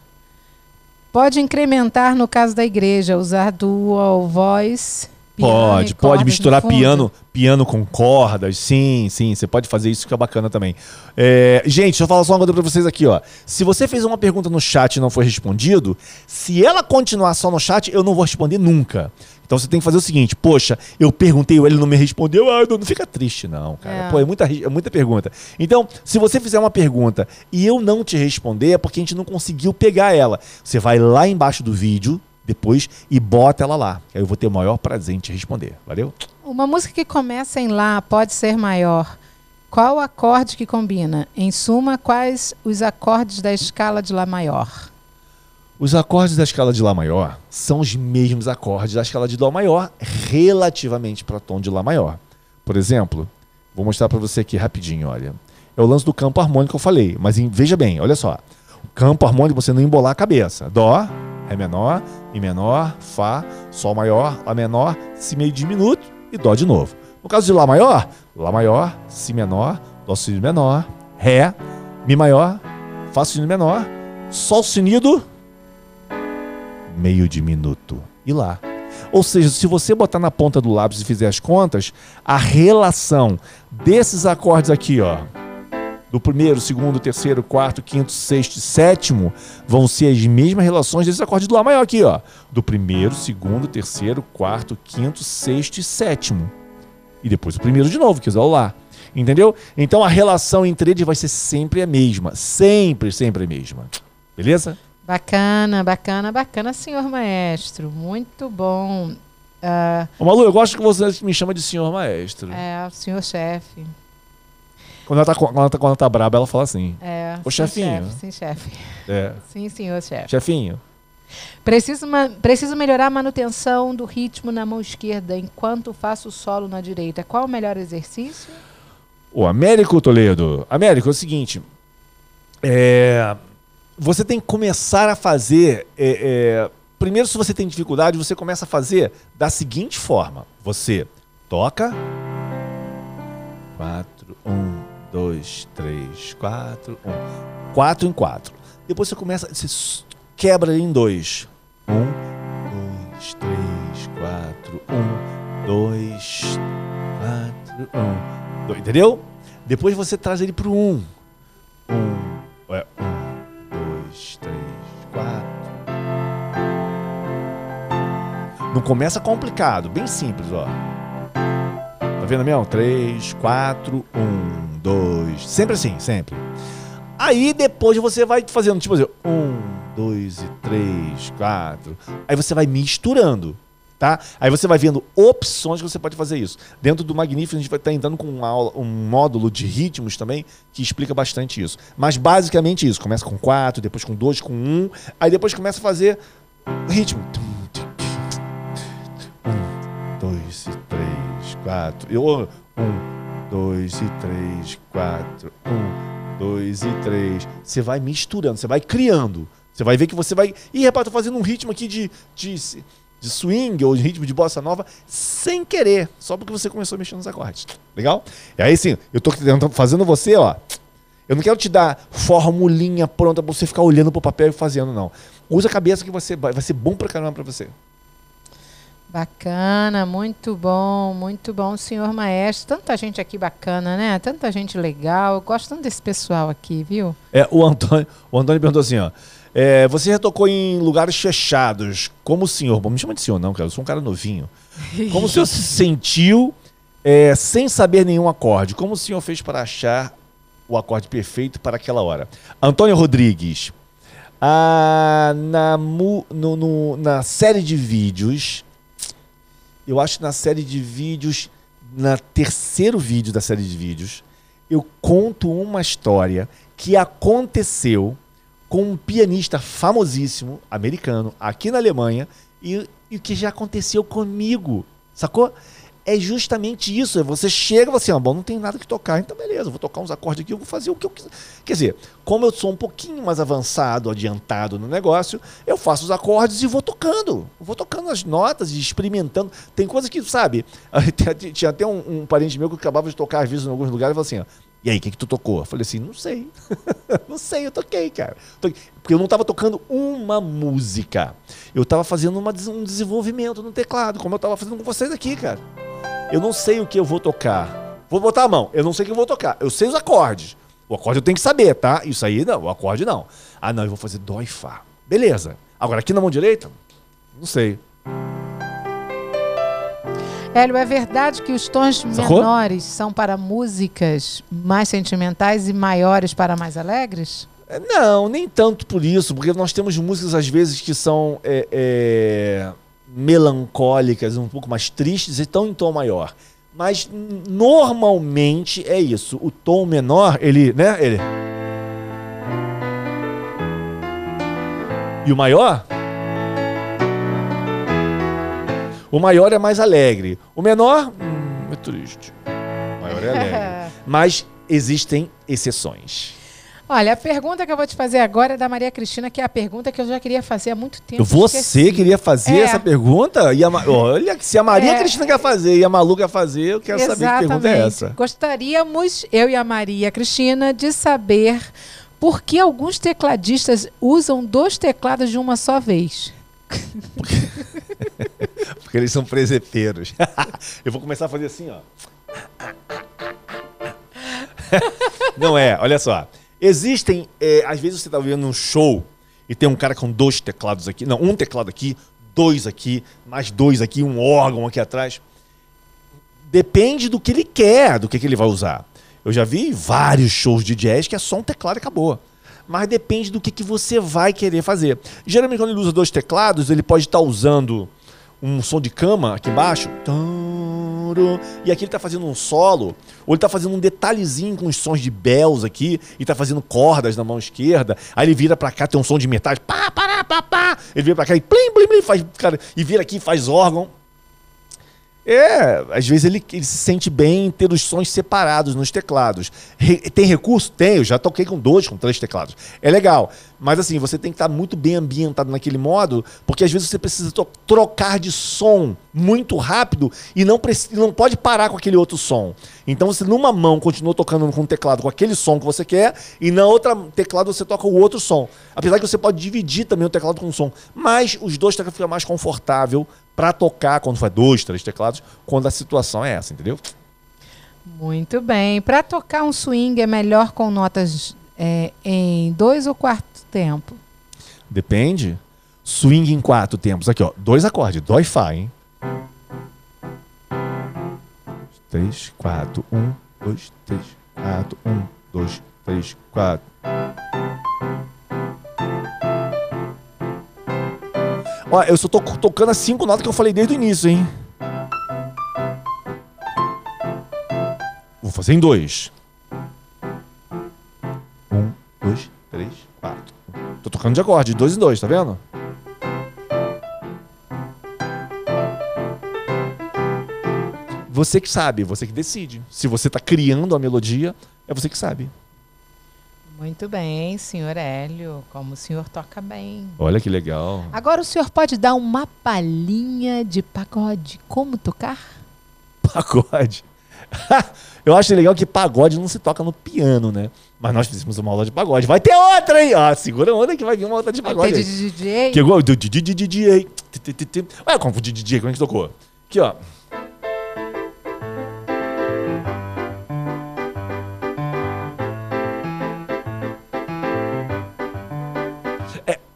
S2: Pode incrementar no caso da igreja, usar dual voice.
S1: Pode, pode misturar piano, piano com cordas, sim, sim, você pode fazer isso, fica bacana também. É, gente, deixa eu falar só uma coisa pra vocês aqui, ó. Se você fez uma pergunta no chat e não foi respondido, se ela continuar só no chat, eu não vou responder nunca. Então você tem que fazer o seguinte: poxa, eu perguntei, ele não me respondeu, ah, não, não fica triste, não, cara. É. Pô, é muita, é muita pergunta. Então, se você fizer uma pergunta e eu não te responder, é porque a gente não conseguiu pegar ela. Você vai lá embaixo do vídeo, depois, e bota ela lá. Aí eu vou ter o maior prazer em te responder. Valeu?
S2: Uma música que começa em Lá pode ser maior. Qual acorde que combina? Em suma, quais os acordes da escala de Lá maior?
S1: Os acordes da escala de Lá maior são os mesmos acordes da escala de Dó maior relativamente para tom de Lá maior. Por exemplo, vou mostrar para você aqui rapidinho, olha. É o lance do campo harmônico que eu falei, mas veja bem, olha só. O campo harmônico você não embolar a cabeça. Dó, Ré menor, Mi menor, Fá, Sol maior, Lá menor, Si meio diminuto e Dó de novo. No caso de Lá maior, Lá maior, Si menor, Dó sustenido menor, Ré, Mi maior, Fá sustenido menor, Sol sustenido meio diminuto. E lá. Ou seja, se você botar na ponta do lápis e fizer as contas, a relação desses acordes aqui, ó, do primeiro, segundo, terceiro, quarto, quinto, sexto e sétimo, vão ser as mesmas relações desses acordes do Lá maior aqui, ó. Do primeiro, segundo, terceiro, quarto, quinto, sexto e sétimo. E depois o primeiro de novo, que é o Lá. Entendeu? Então a relação entre eles vai ser sempre a mesma. Sempre, sempre a mesma. Beleza?
S2: Bacana, bacana, bacana, senhor maestro. Muito bom.
S1: Uh, Ô, Malu, eu gosto que você me chama de senhor maestro.
S2: É, senhor chefe.
S1: Quando ela, tá, quando, ela tá, quando ela tá braba, ela fala assim.
S2: É.
S1: Ô, chefinho.
S2: Chefe, sim, chefe.
S1: É.
S2: Sim, senhor chefe.
S1: Chefinho.
S2: Preciso, preciso melhorar a manutenção do ritmo na mão esquerda enquanto faço o solo na direita. Qual o melhor exercício?
S1: O Américo Toledo. Américo, é o seguinte. É, você tem que começar a fazer. É, é, primeiro, se você tem dificuldade, você começa a fazer da seguinte forma: você toca. Quatro, um, dois, três, quatro, um. Quatro em quatro. Depois você começa. Você quebra em dois. Um, dois, três, quatro, um, dois, quatro, um. Dois, entendeu? Depois você traz ele pro um. Um, é, um dois, três, quatro. Não começa complicado, bem simples, ó. Tá vendo mesmo? Três, quatro, um, dois. Sempre assim, sempre. Aí depois você vai fazendo, tipo assim, um, dois e três, quatro. Aí você vai misturando, tá? Aí você vai vendo opções que você pode fazer isso. Dentro do Magnífico, a gente vai estar entrando com uma aula, um módulo de ritmos também que explica bastante isso. Mas basicamente isso. Começa com quatro, depois com dois, com um. Aí depois começa a fazer ritmo. Um, dois e três, quatro. Eu, um, dois e três, quatro. Um, dois e três. Você vai misturando, você vai criando. Você vai ver que você vai. Ih, rapaz, tô fazendo um ritmo aqui de, de, de swing ou de ritmo de bossa nova sem querer, só porque você começou mexer nos acordes. Legal? E aí sim, eu tô fazendo você, ó. Eu não quero te dar formulinha pronta pra você ficar olhando pro papel e fazendo, não. Usa a cabeça que você vai, vai ser bom pra caramba pra você.
S2: Bacana, muito bom, muito bom, senhor maestro. Tanta gente aqui bacana, né? Tanta gente legal. Eu gosto tanto desse pessoal aqui, viu?
S1: É, o Antônio, o Antônio perguntou assim, ó. É, você já tocou em lugares fechados. Como o senhor, bom, me chama de senhor não, cara, eu sou um cara novinho. Como o senhor se sentiu é, sem saber nenhum acorde? Como o senhor fez para achar o acorde perfeito para aquela hora? Antônio Rodrigues, ah, na, no, no, na série de vídeos eu acho que na série de vídeos, na terceiro vídeo da série de vídeos, eu conto uma história que aconteceu com um pianista famosíssimo americano aqui na Alemanha e, e que já aconteceu comigo, sacou? É justamente isso. É você chega e assim, ah, bom, não tem nada que tocar, então beleza, vou tocar uns acordes aqui, eu vou fazer o que eu quiser. Quer dizer, como eu sou um pouquinho mais avançado, adiantado no negócio, eu faço os acordes e vou tocando. vou tocando as notas e experimentando. Tem coisas que, sabe, tinha até um, um, parente meu que acabava de tocar às vezes em alguns lugares e falou assim, ó, e aí, o que, que tu tocou? Eu falei assim, não sei. não sei, eu toquei, cara. Porque eu não estava tocando uma música. Eu estava fazendo uma, um desenvolvimento no teclado, como eu estava fazendo com vocês aqui, cara. Eu não sei o que eu vou tocar. Vou botar a mão. Eu não sei o que eu vou tocar. Eu sei os acordes. O acorde eu tenho que saber, tá? Isso aí não. O acorde não. Ah, não, eu vou fazer dó e fá. Beleza. Agora aqui na mão direita, não sei.
S2: Hélio, é verdade que os tons Sacou? menores são para músicas mais sentimentais e maiores para mais alegres?
S1: É, não, nem tanto por isso, porque nós temos músicas às vezes que são é, é, melancólicas, um pouco mais tristes e estão em tom maior. Mas normalmente é isso. O tom menor, ele, né? Ele. E o maior? O maior é mais alegre. O menor hum, é triste. O maior é alegre. Mas existem exceções.
S2: Olha, a pergunta que eu vou te fazer agora é da Maria Cristina, que é a pergunta que eu já queria fazer há muito tempo.
S1: Você esqueci. queria fazer é. essa pergunta? E a, olha, se a Maria é. Cristina quer fazer e a Malu quer fazer, eu quero Exatamente. saber que pergunta é essa.
S2: Gostaríamos, eu e a Maria Cristina, de saber por que alguns tecladistas usam dois teclados de uma só vez.
S1: Porque, Porque eles são preseteiros. eu vou começar a fazer assim, ó. Não é, olha só. Existem, é, às vezes você está vendo um show e tem um cara com dois teclados aqui, não, um teclado aqui, dois aqui, mais dois aqui, um órgão aqui atrás. Depende do que ele quer, do que, que ele vai usar. Eu já vi vários shows de jazz que é só um teclado e acabou. Mas depende do que, que você vai querer fazer. Geralmente, quando ele usa dois teclados, ele pode estar tá usando um som de cama aqui embaixo. E aqui ele está fazendo um solo, ou ele está fazendo um detalhezinho com os sons de bells aqui, e está fazendo cordas na mão esquerda. Aí ele vira para cá, tem um som de metais, pá, pá, pá, pá. Ele vira para cá e plim, plim, plim, faz, cara, e vira aqui faz órgão. É, às vezes ele, ele, se sente bem em ter os sons separados nos teclados. Re, tem recurso? Tem, eu já toquei com dois, com três teclados. É legal. Mas assim, você tem que estar muito bem ambientado naquele modo, porque às vezes você precisa trocar de som muito rápido e não, não pode parar com aquele outro som. Então você numa mão continua tocando com o teclado com aquele som que você quer, e na outra teclado você toca o outro som. Apesar que você pode dividir também o teclado com o som. Mas os dois teclados ficam mais confortável para tocar quando for dois, três teclados, quando a situação é essa, entendeu?
S2: Muito bem. Para tocar um swing é melhor com notas é, em dois ou quarto tempo?
S1: Depende. Swing em quatro tempos. Aqui, ó. Dois acordes. Dó e Fá, hein? Três, quatro, um, dois, três, quatro, um, dois, três, quatro. Ó, eu só tô tocando as cinco notas que eu falei desde o início, hein? Vou fazer em dois. Um, dois, três, quatro. Tô tocando de acorde, de dois em dois, tá vendo? Você que sabe, você que decide. Se você tá criando a melodia, é você que sabe.
S2: Muito bem, senhor Hélio. Como o senhor toca bem.
S1: Olha que legal.
S2: Agora o senhor pode dar uma palhinha de pagode. Como tocar?
S1: Pagode. Eu acho legal que pagode não se toca no piano, né? Mas nós fizemos uma aula de pagode. Vai ter outra aí! Ó, segura a onda que vai vir uma outra de pagode.
S2: Vai ter de DJ?
S1: Que igual do DJ. Olha como DJ, como é que tocou? Aqui, ó.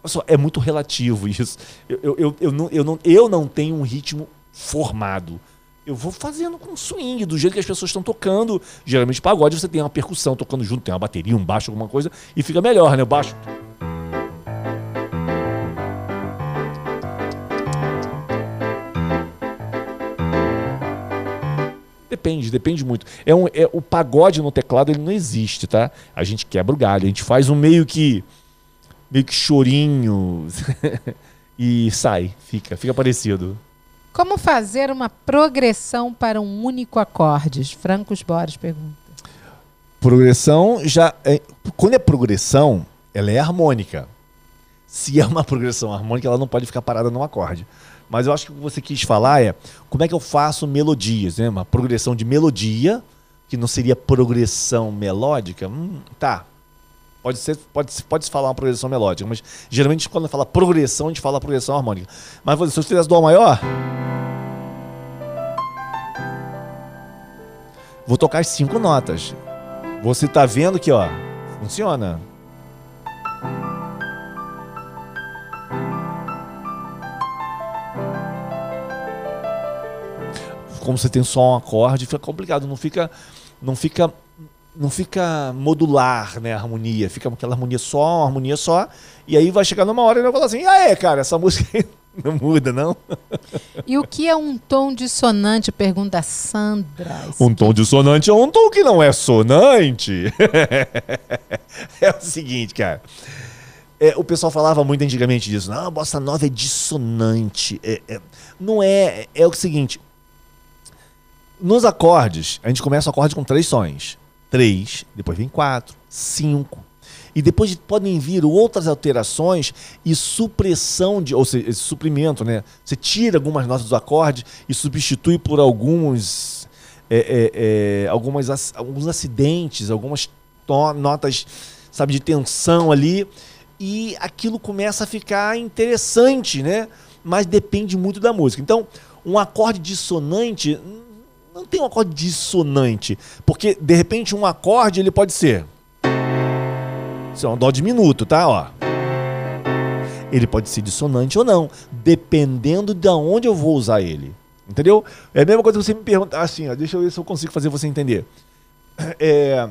S1: É, só, é muito relativo isso. Eu, eu, eu, eu, não, eu, não, eu não tenho um ritmo formado eu vou fazendo com swing, do jeito que as pessoas estão tocando. Geralmente, pagode, você tem uma percussão tocando junto, tem uma bateria, um baixo, alguma coisa, e fica melhor, né? O baixo. Depende, depende muito. É um, é, o pagode no teclado ele não existe, tá? A gente quebra o galho, a gente faz um meio que meio que chorinho e sai, fica, fica parecido.
S2: Como fazer uma progressão para um único acorde? Francos Borges pergunta.
S1: Progressão já. É, quando é progressão, ela é harmônica. Se é uma progressão harmônica, ela não pode ficar parada num acorde. Mas eu acho que o que você quis falar é como é que eu faço melodias, né? Uma progressão de melodia, que não seria progressão melódica. Hum, tá. Pode ser, pode, pode falar uma progressão melódica, mas geralmente quando fala progressão, a gente fala progressão harmônica. Mas se eu fizesse dó maior, Vou tocar as cinco notas. Você tá vendo que, ó, funciona. Como você tem só um acorde, fica complicado, não fica não fica não fica modular, né, a harmonia, fica aquela harmonia só, uma harmonia só, e aí vai chegar numa hora e vai falar assim: "Ah, é, cara, essa música Não muda, não?
S2: E o que é um tom dissonante? Pergunta Sandra.
S1: Um tom dissonante é um tom que não é sonante. é o seguinte, cara. É, o pessoal falava muito antigamente disso. Não, a bossa nova é dissonante. É, é, não é. É o seguinte. Nos acordes, a gente começa o acorde com três sons. Três, depois vem quatro, cinco, e depois podem vir outras alterações e supressão de, ou seja, suprimento, né? Você tira algumas notas do acorde e substitui por alguns, é, é, é, algumas, alguns acidentes, algumas notas, sabe, de tensão ali e aquilo começa a ficar interessante, né? Mas depende muito da música. Então, um acorde dissonante não tem um acorde dissonante, porque de repente um acorde ele pode ser isso é um dó diminuto, tá? Ó. Ele pode ser dissonante ou não, dependendo de onde eu vou usar ele. Entendeu? É a mesma coisa que você me perguntar assim, ó, deixa eu ver se eu consigo fazer você entender. É,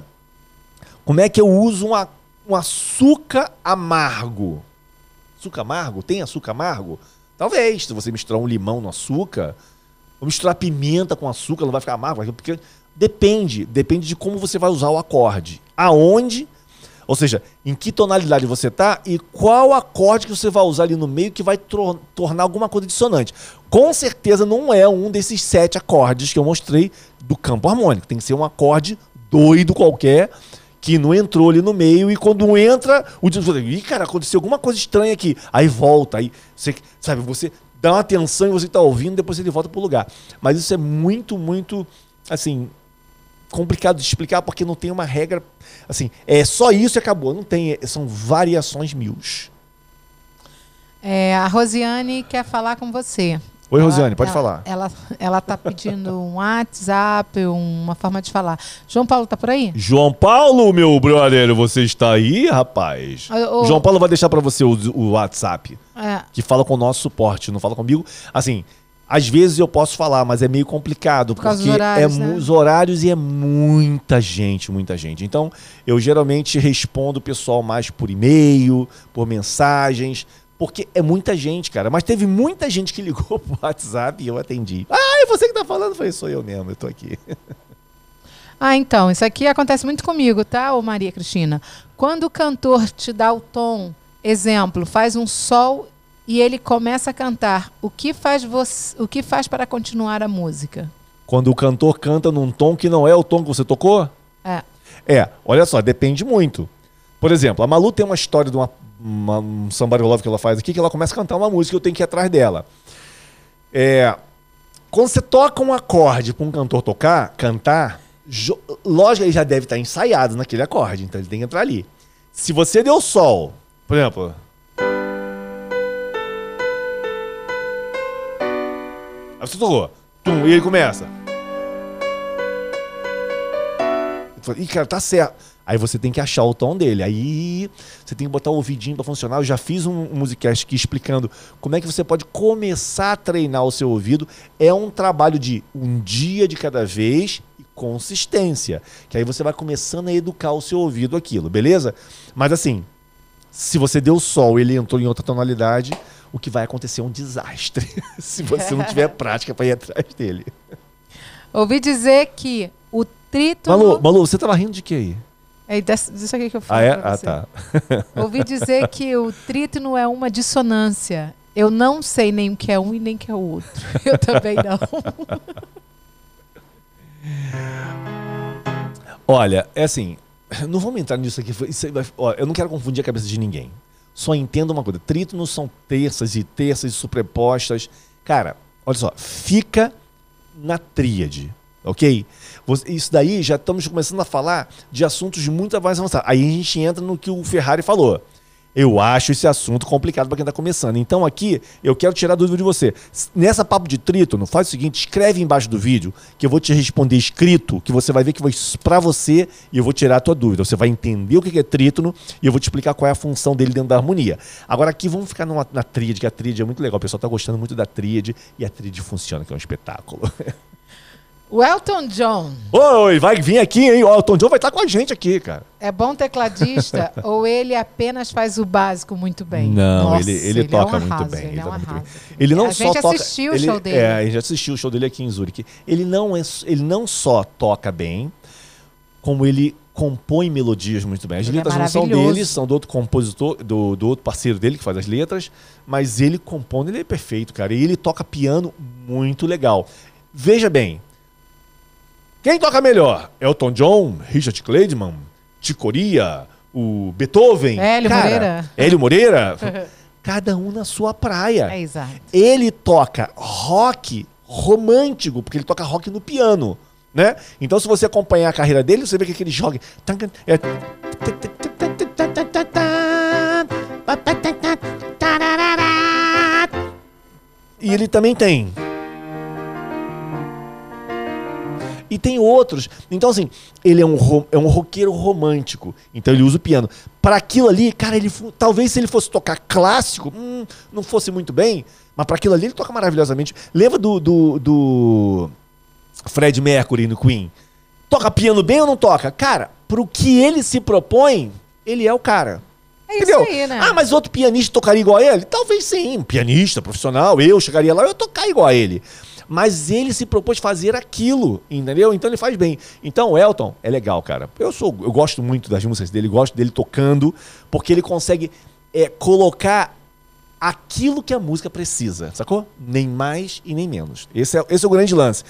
S1: como é que eu uso uma, um açúcar amargo? Açúcar amargo? Tem açúcar amargo? Talvez, se você misturar um limão no açúcar, ou misturar pimenta com açúcar, não vai ficar amargo, porque depende, depende de como você vai usar o acorde. Aonde ou seja, em que tonalidade você está e qual acorde que você vai usar ali no meio que vai tornar alguma coisa dissonante. Com certeza não é um desses sete acordes que eu mostrei do campo harmônico. Tem que ser um acorde doido qualquer que não entrou ali no meio e quando entra, o Ih, cara, aconteceu alguma coisa estranha aqui. Aí volta, aí você, sabe, você dá uma atenção e você está ouvindo, depois ele volta pro lugar. Mas isso é muito, muito assim, complicado de explicar porque não tem uma regra assim, é só isso e acabou. Não tem, são variações mil.
S2: É, a Rosiane quer falar com você.
S1: Oi, Rosiane, pode
S2: ela,
S1: falar.
S2: Ela ela está pedindo um WhatsApp, uma forma de falar. João Paulo tá por aí?
S1: João Paulo, meu brother, você está aí, rapaz? O, o... João Paulo vai deixar para você o, o WhatsApp, é. que fala com o nosso suporte, não fala comigo. Assim, às vezes eu posso falar, mas é meio complicado, Por porque horários, é né? os horários e é muita gente, muita gente. Então, eu geralmente respondo o pessoal mais por e-mail, por mensagens, Porque é muita gente, cara. Mas teve muita gente que ligou pro WhatsApp e eu atendi. Ah, é você que tá falando? Eu falei, sou eu mesmo, eu tô aqui.
S2: Ah, então, isso aqui acontece muito comigo, tá, ô Maria Cristina? Quando o cantor te dá o tom, exemplo, faz um sol e ele começa a cantar, o que faz você, o que faz para continuar a música?
S1: Quando o cantor canta num tom que não é o tom que você tocou?
S2: É.
S1: É, olha só, depende muito. Por exemplo, a Malu tem uma história de uma, uma, um Somebody Love que ela faz aqui, que ela começa a cantar uma música e eu tenho que ir atrás dela. É, quando você toca um acorde para um cantor tocar, cantar, lógico, ele já deve estar ensaiado naquele acorde, então ele tem que entrar ali. Se você deu sol, por exemplo. Aí você tocou, tum, e ele começa. Ih, cara, tá certo. Aí você tem que achar o tom dele. Aí você tem que botar o ouvidinho pra funcionar. Eu já fiz um, um musicast aqui explicando como é que você pode começar a treinar o seu ouvido. É um trabalho de um dia de cada vez e consistência. Que aí você vai começando a educar o seu ouvido aquilo, beleza? Mas assim, se você deu sol e ele entrou em outra tonalidade, o que vai acontecer é um desastre. se você não tiver prática pra ir atrás dele.
S2: Ouvi dizer que o trítono...
S1: Malu, Malu, você tava rindo de quê aí?
S2: É disso aqui que eu falo
S1: Ah, é?
S2: pra
S1: Ah, tá.
S2: Ouvi dizer que o trítono é uma dissonância. Eu não sei nem o que é um e nem o que é o outro. Eu também não.
S1: Olha, é assim, não vamos entrar nisso aqui. isso vai- ó, eu não quero confundir a cabeça de ninguém. Só entenda uma coisa: trítonos são terças e terças sobrepostas. Cara, olha só, fica na tríade, ok? Isso daí já estamos começando a falar de assuntos muito mais avançados. Aí a gente entra no que o Ferrari falou. Eu acho esse assunto complicado para quem está começando. Então aqui eu quero tirar dúvida de você. Nessa papo de trítono, faz o seguinte, escreve embaixo do vídeo que eu vou te responder escrito, que você vai ver que vai para você e eu vou tirar a tua dúvida. Você vai entender o que é trítono e eu vou te explicar qual é a função dele dentro da harmonia. Agora aqui vamos ficar numa, na tríade, que a tríade é muito legal. O pessoal está gostando muito da tríade e a tríade funciona, que é um espetáculo.
S2: O Elton John
S1: Oi, vai vir aqui, hein? O Elton John vai estar com a gente aqui, cara.
S2: é bom tecladista ou ele apenas faz o básico muito bem?
S1: Não,
S2: Nossa,
S1: ele, ele,
S2: é um
S1: toca muito
S2: arraso,
S1: bem.
S2: Ele,
S1: Ele,
S2: é um
S1: toca muito bem.
S2: arraso.
S1: Ele não
S2: a
S1: só
S2: gente
S1: toca.
S2: assistiu o
S1: ele-
S2: show dele.
S1: É, a gente assistiu o show dele aqui em Zurique. Ele não, é, ele não só toca bem, como ele compõe melodias muito bem. As
S2: Ele é
S1: letras não são dele, são do outro compositor, do, do outro parceiro dele que faz as letras, mas ele compõe, ele é perfeito, cara. E ele toca piano muito legal. Veja bem, quem toca melhor? Elton John, Richard Clayderman, Ticoria, o Beethoven,
S2: Hélio
S1: Cara,
S2: Moreira.
S1: Hélio Moreira. Cada um na sua praia.
S2: É exato.
S1: Ele toca rock romântico, porque ele toca rock no piano, né? Então, se você acompanhar a carreira dele, você vê que aquele joga. É... E ele também tem. E tem outros. Então, assim, ele é um, é um roqueiro romântico. Então ele usa o piano. Para aquilo ali, cara, ele talvez se ele fosse tocar clássico, hum, não fosse muito bem. Mas para aquilo ali ele toca maravilhosamente. Lembra do, do, do Fred Mercury no Queen? Toca piano bem ou não toca? Cara, pro que ele se propõe, ele é o cara.
S2: É isso
S1: Entendeu?
S2: aí, né?
S1: Ah, mas outro pianista tocaria igual a ele? Talvez sim. Um pianista profissional, eu chegaria lá e ia tocar igual a ele. Mas ele se propôs fazer aquilo, entendeu? Então ele faz bem. Então o Elton é legal, cara. Eu sou, eu gosto muito das músicas dele, gosto dele tocando, porque ele consegue é, colocar aquilo que a música precisa, sacou? Nem mais e nem menos. Esse é, esse é o grande lance.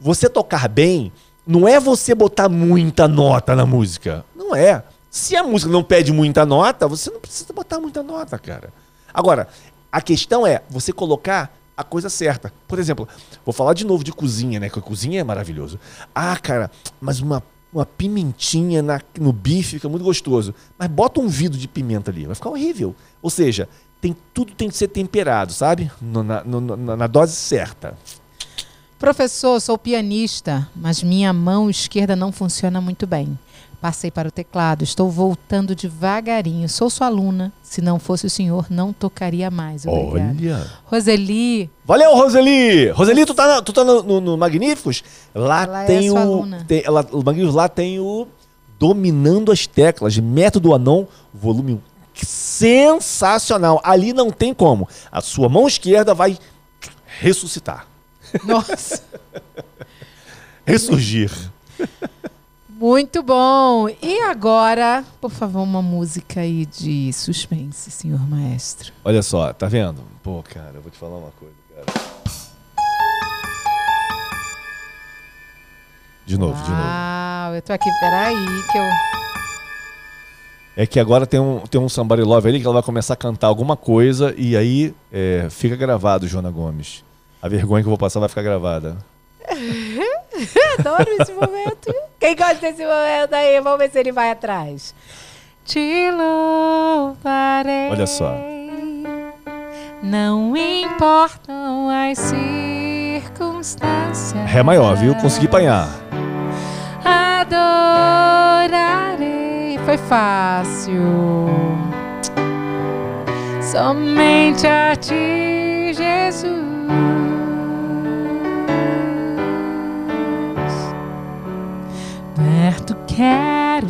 S1: Você tocar bem não é você botar muita nota na música. Não é. Se a música não pede muita nota, você não precisa botar muita nota, cara. Agora, a questão é você colocar a coisa certa. Por exemplo, vou falar de novo de cozinha, né? Que a cozinha é maravilhoso. Ah, cara, mas uma, uma pimentinha na- no bife fica muito gostoso. Mas bota um vidro de pimenta ali, vai ficar horrível. Ou seja, tem, tudo tem que ser temperado, sabe? No- na, no- na- na dose certa.
S2: Professor, sou pianista, mas minha mão esquerda não funciona muito bem. Passei para o teclado, estou voltando devagarinho. Sou sua aluna. Se não fosse o senhor, não tocaria mais. Obrigada.
S1: Olha.
S2: Roseli,
S1: Valeu, Roseli! Roseli, tu tá, na- tu tá no, no- no Magníficos? Lá
S2: Ela é
S1: tem
S2: sua
S1: o.
S2: aluna.
S1: Tem, ela, o Magníficos lá tem o Dominando as Teclas, Método Anon, volume sensacional. Ali não tem como. A sua mão esquerda vai ressuscitar,
S2: Nossa,
S1: ressurgir.
S2: Muito bom. E agora, por favor, uma música aí de suspense, senhor maestro.
S1: Olha só, tá vendo? Pô, cara, eu vou te falar uma coisa, cara. De novo, de novo.
S2: Uau, eu tô aqui, peraí, que eu.
S1: É que agora tem um, tem um Somebody Love ali que ela vai começar a cantar alguma coisa e aí é, fica gravado, Joana Gomes. A vergonha que eu vou passar vai ficar gravada.
S2: Adoro esse momento. Quem gosta desse momento aí, vamos ver se ele vai atrás. Te louvarei.
S1: Olha só.
S2: Não importam as circunstâncias.
S1: Ré maior, viu? Consegui apanhar.
S2: Adorarei. Foi fácil. Somente a ti, Jesus.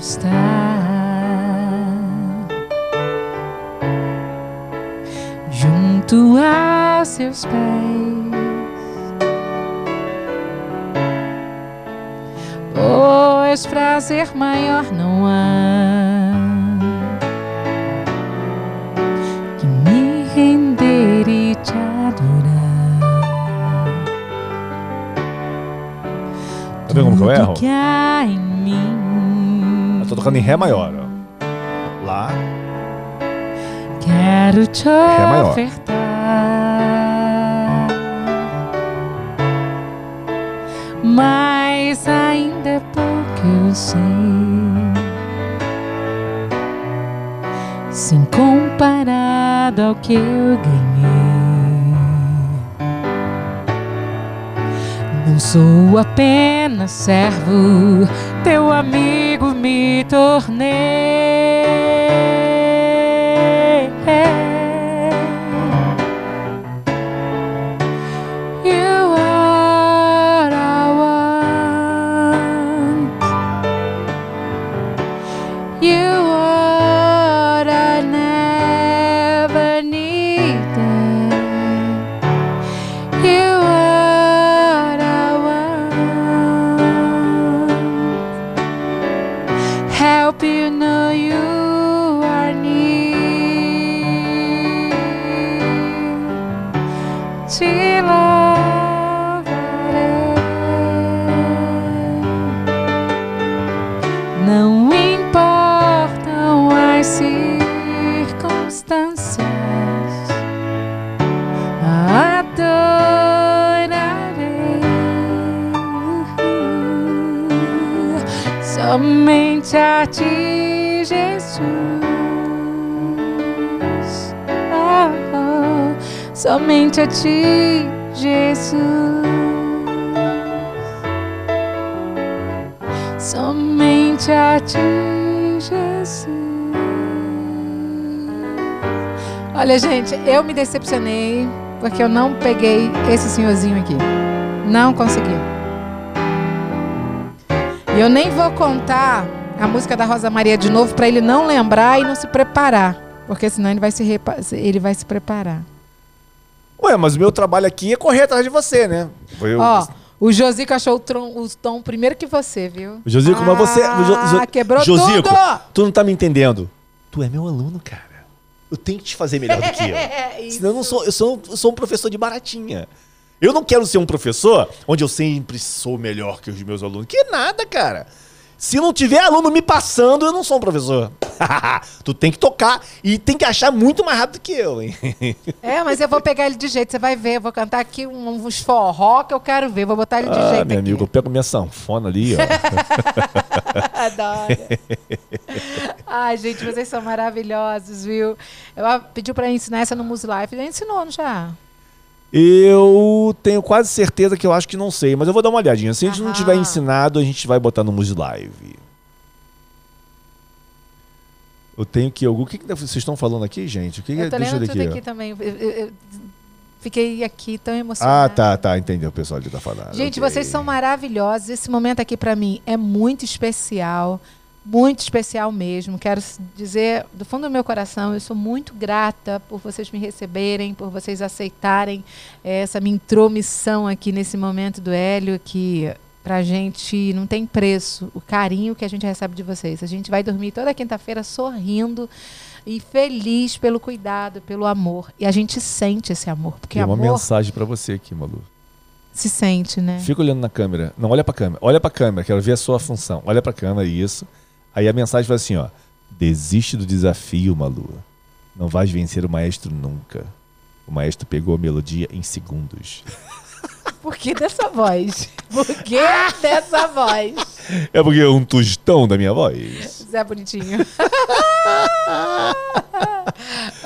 S2: Estar. Junto aos seus pés. pois prazer maior não há que me render e te adorar.
S1: Tá vendo como que eu erro? Tocando em Ré maior, ó. Lá.
S2: Quero te
S1: maior.
S2: ofertar Mas ainda é pouco eu sei Sem comparado ao que eu ganhei Não sou apenas servo Teu amigo bu mi toch nee somente a ti, Jesus. Oh, oh, somente a ti, Jesus. Somente a ti, Jesus. Olha, gente, eu me decepcionei porque eu não peguei esse senhorzinho aqui. Não consegui. E eu nem vou contar a música da Rosa Maria de novo para ele não lembrar e não se preparar, porque senão ele vai se repa- ele vai se preparar.
S1: Ué, mas o meu trabalho aqui é correr atrás de você, né? Foi eu-
S2: Ó, o Josico achou o, tron- o tom primeiro que você, viu?
S1: Josico, mas você.
S2: Ah,
S1: Jo- Jo-
S2: quebrou
S1: Josico,
S2: tudo!
S1: tu não tá me entendendo. Tu é meu aluno, cara. Eu tenho que te fazer melhor do que eu.
S2: É.
S1: Senão eu não sou, eu sou, eu sou um professor de baratinha. Eu não quero ser um professor onde eu sempre sou melhor que os meus alunos. Que nada, cara. Se não tiver aluno me passando, eu não sou um professor. tu tem que tocar e tem que achar muito mais rápido que eu, hein?
S2: É, mas eu vou pegar ele de jeito, você vai ver. Eu vou cantar aqui um- uns forró que eu quero ver. Vou botar ele de
S1: ah,
S2: jeito
S1: meu
S2: aqui.
S1: amigo, eu pego minha sanfona ali, ó.
S2: Adoro. Ai, gente, vocês são maravilhosos, viu? Eu ah, pediu pra ensinar essa no Muse Life. Já ensinou, não já?
S1: Eu tenho quase certeza que eu acho que não sei, mas eu vou dar uma olhadinha. Se a gente não
S2: Aham.
S1: tiver ensinado, a gente vai botar no Muse Live. Eu tenho que. O que, que vocês estão falando aqui, gente? O que, que
S2: eu tô
S1: deixa eu
S2: lendo tudo
S1: aqui.
S2: também. Eu, eu- eu fiquei aqui tão emocionada.
S1: Ah, tá, tá. Entendeu o pessoal ali tá falando.
S2: Gente,
S1: ok.
S2: vocês são maravilhosos. Esse momento aqui pra mim é muito especial. Muito especial mesmo. Quero dizer do fundo do meu coração, eu sou muito grata por vocês me receberem, por vocês aceitarem essa minha intromissão aqui nesse momento do Hélio, que pra gente não tem preço o carinho que a gente recebe de vocês. A gente vai dormir toda quinta-feira sorrindo e feliz pelo cuidado, pelo amor. E a gente sente esse amor, porque
S1: Tem uma
S2: amor
S1: mensagem para você aqui, Malu.
S2: se sente, né?
S1: Fica olhando na câmera. Não, olha pra câmera. Olha pra câmera, quero ver a sua função. Olha pra câmera, isso. Aí a mensagem vai assim, ó. Desiste do desafio, Malu. Não vais vencer o maestro nunca. O maestro pegou a melodia em segundos.
S2: Por que dessa voz? Por que dessa voz?
S1: É porque é um tostão da minha voz.
S2: Zé Bonitinho.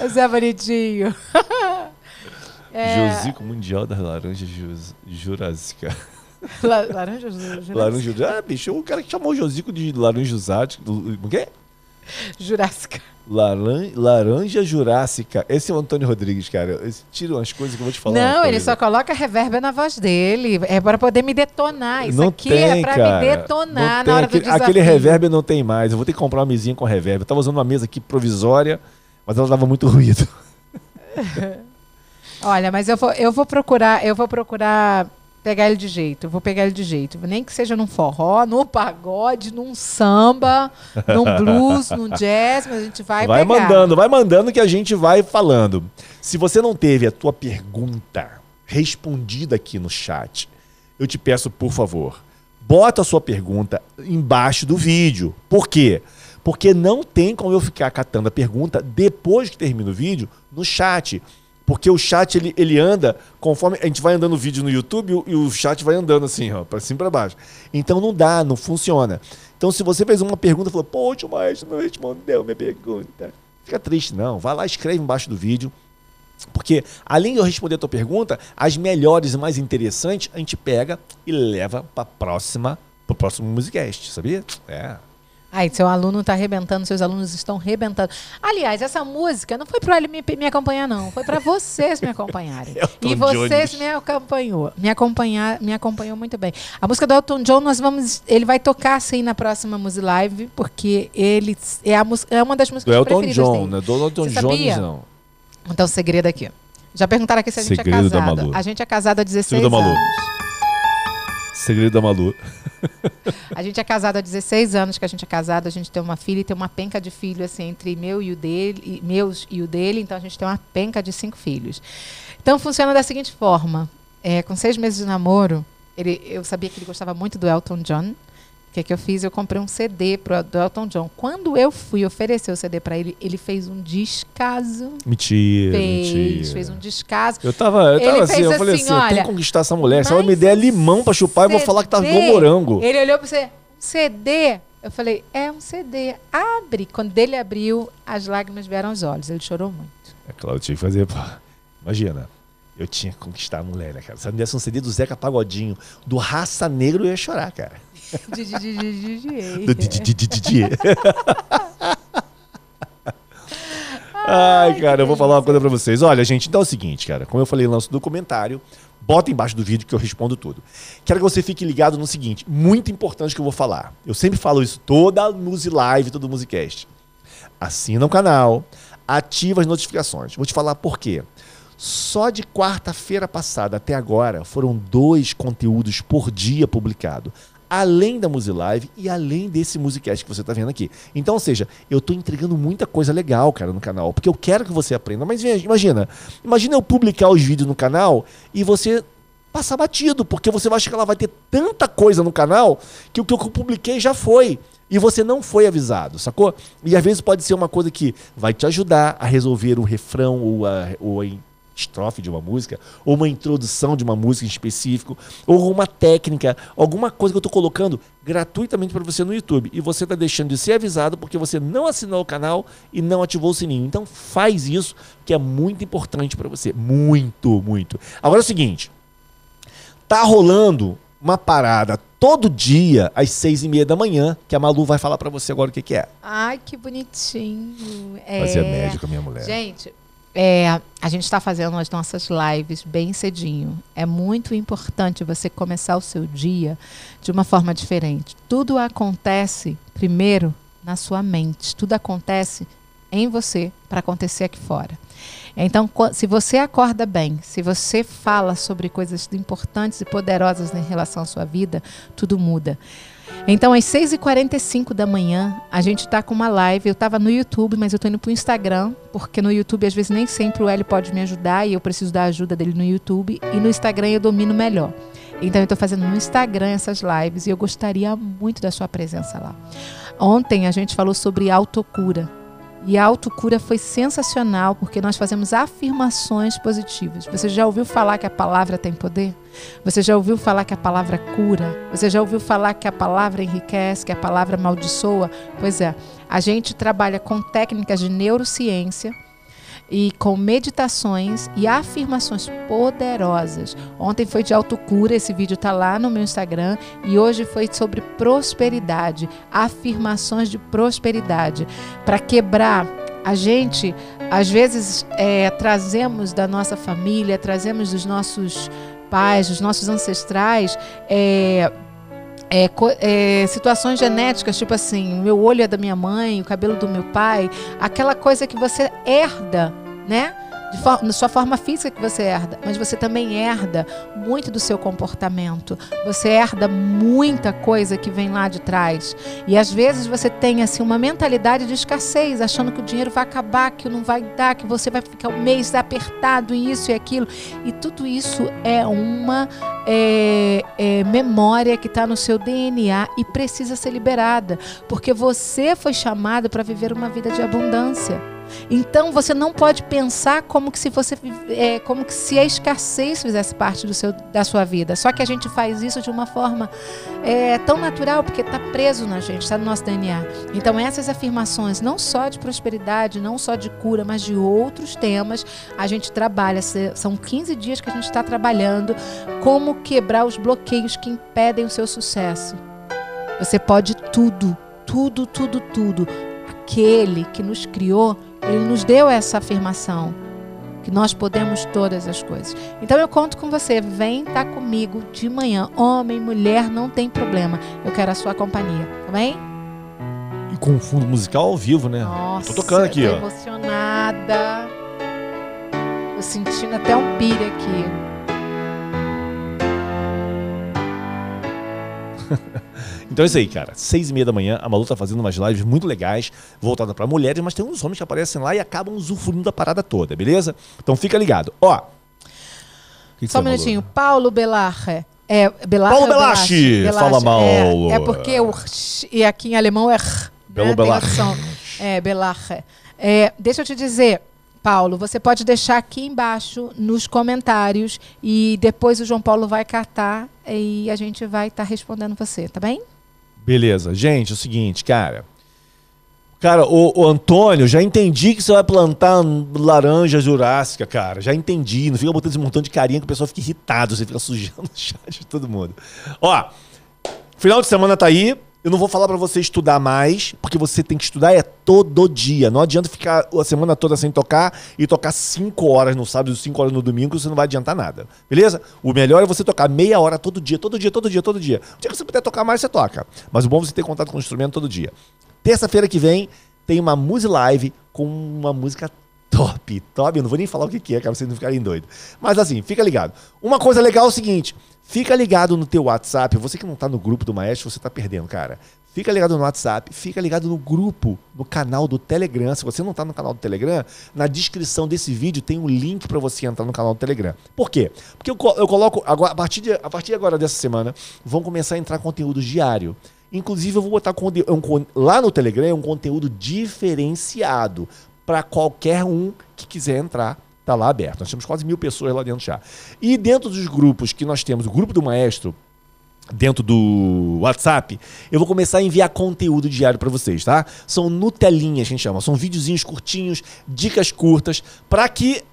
S2: Zé Bonitinho. É,
S1: Josico Mundial das Laranjas Jus- Jurássica.
S2: la- laranja, Jurássica.
S1: Laranja Ah, bicho, o cara que chamou o Josico de laranja jusática. O quê?
S2: Jurássica.
S1: Laran... Laranja Jurássica. Esse é o Antônio Rodrigues, cara. Tira umas coisas que eu vou te falar.
S2: Não, ele só coloca reverb na voz dele. É para poder me detonar. Isso
S1: não
S2: aqui
S1: tem,
S2: é para
S1: cara.
S2: me detonar na hora
S1: aquele,
S2: do desafio.
S1: Aquele reverb não tem mais. Eu vou ter que comprar uma mesinha com reverb. Eu tava usando uma mesa aqui provisória, mas ela dava muito ruído.
S2: Olha, mas eu vou, eu vou procurar, eu vou procurar pegar ele de jeito. Eu vou pegar ele de jeito. Nem que seja num forró, num pagode, num samba, num blues, num jazz, mas a gente vai,
S1: Vai
S2: pegar.
S1: mandando, vai mandando que a gente vai falando. Se você não teve a tua pergunta respondida aqui no chat, eu te peço, por favor, bota a sua pergunta embaixo do vídeo. Por quê? Porque não tem como eu ficar catando a pergunta depois que termina o vídeo no chat. Porque o chat ele, ele anda conforme a gente vai andando o vídeo no YouTube e o- chat vai andando assim, ó, para cima para baixo. Então não dá, não funciona. Então se você fez uma pergunta falou, poxa, maestro não respondeu minha pergunta. Fica triste, não. Vai lá, escreve embaixo do vídeo. Porque além de eu responder a tua pergunta, as melhores e mais interessantes a gente pega e leva para próxima, pro próximo Musicast, sabia? É.
S2: Ai, seu aluno está arrebentando, seus alunos estão arrebentando. Aliás, essa música não foi para ele me, me acompanhar, não. Foi para vocês me acompanharem. E vocês
S1: Jones.
S2: me acompanhou, me acompanhar, me acompanhou muito bem. A música do Elton John, nós vamos, ele vai tocar sim na próxima Musi Live, porque ele é, a, é uma das
S1: Do
S2: músicas
S1: Elton
S2: preferidas
S1: John,
S2: dele.
S1: né? Do Elton Jones,
S2: sabia?
S1: não.
S2: Então, segredo aqui. Já perguntaram aqui se a gente
S1: Segredo
S2: é casado. A gente é casado há 16
S1: Segredo da Malu.
S2: anos.
S1: Segredo da Malu.
S2: A gente é casado há 16 anos que a gente é casado, a gente tem uma filha e tem uma penca de filho assim entre meu e o dele, meus e o dele, então a gente tem uma penca de cinco filhos. Então funciona da seguinte forma: é, com seis meses de namoro, ele, eu sabia que ele gostava muito do Elton John. O que, que eu fiz? Eu comprei um CD pro, do Elton John. Quando eu fui oferecer o CD para ele, ele fez um descaso.
S1: Mentira,
S2: Fez,
S1: mentira.
S2: fez um descaso.
S1: Eu tava, eu tava assim, eu falei
S2: assim,
S1: assim, eu tenho
S2: olha,
S1: que conquistar essa mulher. Se ela me der limão pra chupar, eu vou falar que tá igual
S2: CD.
S1: morango.
S2: Ele olhou para você, CD? Eu falei, é um CD. Abre. Quando ele abriu, as lágrimas vieram aos olhos. Ele chorou muito.
S1: É claro, eu tinha que fazer. Imagina, eu tinha que conquistar a mulher, né, cara? Se ela me desse um CD do Zeca Pagodinho, do Raça Negro, eu ia chorar, cara.
S2: Di.
S1: Ai, cara, eu vou falar uma coisa pra vocês. Olha, gente, então é o seguinte, cara. Como eu falei, lanço do comentário. Bota embaixo do vídeo que eu respondo tudo. Quero que você fique ligado no seguinte, muito importante que eu vou falar. Eu sempre falo isso toda Musi Live, todo Musicast. Assina o canal, ativa as notificações. Vou te falar por quê. Só de quarta-feira passada até agora foram dois conteúdos por dia publicados. Além da Musi Live e além desse Musicast que você está vendo aqui. Então, ou seja, eu estou entregando muita coisa legal, cara, no canal. Porque eu quero que você aprenda. Mas imagina, imagina eu publicar os vídeos no canal e você passar batido, porque você vai achar que ela vai ter tanta coisa no canal que o que eu publiquei já foi. E você não foi avisado, sacou? E às vezes pode ser uma coisa que vai te ajudar a resolver o refrão ou a, ou a estrofe de uma música, ou uma introdução de uma música em específico, ou uma técnica, alguma coisa que eu estou colocando gratuitamente para você no YouTube. E você está deixando de ser avisado porque você não assinou o canal e não ativou o sininho. Então faz isso, que é muito importante para você. Muito, muito. Agora é o seguinte. Tá rolando uma parada todo dia às seis e meia da manhã, que a Malu vai falar para você agora o que, que é.
S2: Ai, que bonitinho. É...
S1: A minha mulher.
S2: Gente, é, a gente está fazendo as nossas lives bem cedinho. É muito importante você começar o seu dia de uma forma diferente. Tudo acontece primeiro na sua mente. Tudo acontece em você para acontecer aqui fora. Então, se você acorda bem, se você fala sobre coisas importantes e poderosas em relação à sua vida, tudo muda. Então, às 6h45 da manhã, a gente está com uma live. Eu estava no YouTube, mas eu estou indo para o Instagram, porque no YouTube, às vezes, nem sempre o Hélio pode me ajudar e eu preciso da ajuda dele no YouTube. E no Instagram eu domino melhor. Então, eu estou fazendo no Instagram essas lives e eu gostaria muito da sua presença lá. Ontem a gente falou sobre autocura. E a autocura foi sensacional porque nós fazemos afirmações positivas. Você já ouviu falar que a palavra tem poder? Você já ouviu falar que a palavra cura? Você já ouviu falar que a palavra enriquece, que a palavra amaldiçoa? Pois é, a gente trabalha com técnicas de neurociência e com meditações e afirmações poderosas. Ontem foi de autocura, esse vídeo está lá no meu Instagram e hoje foi sobre prosperidade, afirmações de prosperidade para quebrar a gente às vezes é, trazemos da nossa família, trazemos dos nossos pais, dos nossos ancestrais, é, é, é, situações genéticas, tipo assim, o meu olho é da minha mãe, o cabelo do meu pai, aquela coisa que você herda, né? For, na sua forma física que você herda, mas você também herda muito do seu comportamento. Você herda muita coisa que vem lá de trás. E às vezes você tem assim uma mentalidade de escassez, achando que o dinheiro vai acabar, que não vai dar, que você vai ficar um mês apertado e isso e aquilo. E tudo isso é uma é, é, memória que está no seu DNA e precisa ser liberada, porque você foi chamado para viver uma vida de abundância. Então você não pode pensar como que se você é, como que se a escassez fizesse parte do seu, da sua vida. Só que a gente faz isso de uma forma é, tão natural porque está preso na gente, está no nosso DNA. Então essas afirmações, não só de prosperidade, não só de cura, mas de outros temas, a gente trabalha. São 15 dias que a gente está trabalhando como quebrar os bloqueios que impedem o seu sucesso. Você pode tudo, tudo, tudo, tudo. Aquele que nos criou ele nos deu essa afirmação que nós podemos todas as coisas. Então eu conto com você, vem estar tá comigo de manhã, homem, mulher, não tem problema. Eu quero a sua companhia, tá bem?
S1: E com fundo musical ao vivo, né?
S2: Nossa,
S1: tô tocando aqui,
S2: tô
S1: ó.
S2: emocionada. Tô sentindo até um pire aqui.
S1: Então é isso aí, cara. Seis e meia da manhã, a Malu tá fazendo umas lives muito legais, voltada para mulheres, mas tem uns homens que aparecem lá e acabam usufruindo da parada toda, beleza? Então fica ligado. Ó.
S2: Que que Só um minutinho. Malu? Paulo Belarre. É,
S1: Belarre, Paulo Belache. Fala mal.
S2: É, é, porque o e aqui em alemão é
S1: Belo né? Belarre.
S2: É, Belarre. É, deixa eu te dizer, Paulo, você pode deixar aqui embaixo nos comentários e depois o João Paulo vai catar e a gente vai estar tá respondendo você, tá bem?
S1: Beleza. Gente, é o seguinte, cara. Cara, o, o, Antônio, já entendi que você vai plantar laranja jurássica, cara. Já entendi. Não fica botando esse montão de carinha que o pessoal fica irritado. Você fica sujando o chat de todo mundo. Ó, final de semana tá aí. Eu não vou falar para você estudar mais, porque você tem que estudar é todo dia. Não adianta ficar a semana toda sem tocar e tocar 5 horas no sábado e 5 horas no domingo, você não vai adiantar nada. Beleza? O melhor é você tocar meia hora todo dia, todo dia, todo dia, todo dia. O dia que você puder tocar mais, você toca. Mas o bom é você ter contato com o instrumento todo dia. Terça-feira que vem tem uma Muse Live com uma música top, top. Eu não vou nem falar o que é, cara, vocês não ficarem doidos. Mas assim, fica ligado. Uma coisa legal é o seguinte: Fica ligado no teu WhatsApp. Você que não está no grupo do Maestro, você está perdendo, cara. Fica ligado no WhatsApp, fica ligado no grupo, no canal do Telegram. Se você não está no canal do Telegram, na descrição desse vídeo tem um link para você entrar no canal do Telegram. Por quê? Porque eu, coloco, agora, a, partir de, a partir agora dessa semana, vão começar a entrar conteúdo diário. Inclusive, eu vou botar um, lá no Telegram um conteúdo diferenciado para qualquer um que quiser entrar Está lá aberto. Nós temos quase mil pessoas lá dentro já. E dentro dos grupos que nós temos, o grupo do maestro, dentro do WhatsApp, eu vou começar a enviar conteúdo diário para vocês, tá? São Nutelinhas, a gente chama. São videozinhos curtinhos, dicas curtas, para que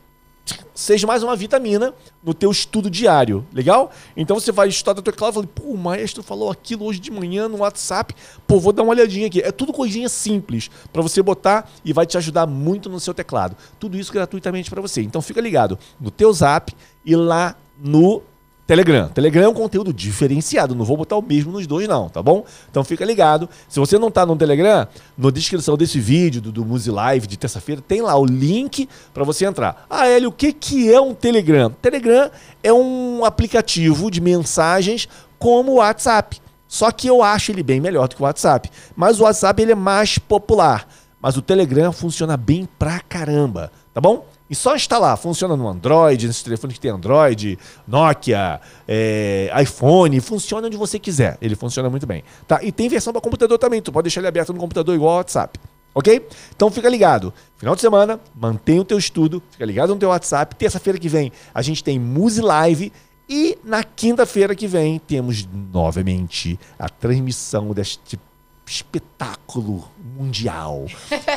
S1: seja mais uma vitamina no teu estudo diário, legal? Então você vai estudar da tua e fala, pô, o maestro falou aquilo hoje de manhã no WhatsApp, pô, vou dar uma olhadinha aqui. É tudo coisinha simples para você botar e vai te ajudar muito no seu teclado. Tudo isso gratuitamente para você. Então fica ligado no teu Zap e lá no Telegram. Telegram é um conteúdo diferenciado. Não vou botar o mesmo nos dois, não, tá bom? Então fica ligado. Se você não tá no Telegram, na descrição desse vídeo do, do Muse Live de terça-feira, tem lá o link para você entrar. Ah, Hélio, o que, que é um Telegram? Telegram é um aplicativo de mensagens como o WhatsApp. Só que eu acho ele bem melhor do que o WhatsApp. Mas o WhatsApp ele é mais popular. Mas o Telegram funciona bem pra caramba, tá bom? E só instalar, funciona no Android, nesse telefone que tem Android, Nokia, é, iPhone, funciona onde você quiser. Ele funciona muito bem. Tá? E tem versão para computador também, tu pode deixar ele aberto no computador igual ao WhatsApp. Ok? Então fica ligado. Final de semana, mantenha o teu estudo, fica ligado no teu WhatsApp. Terça-feira que vem a gente tem Muse Live. E na quinta-feira que vem temos novamente a transmissão deste espetáculo mundial,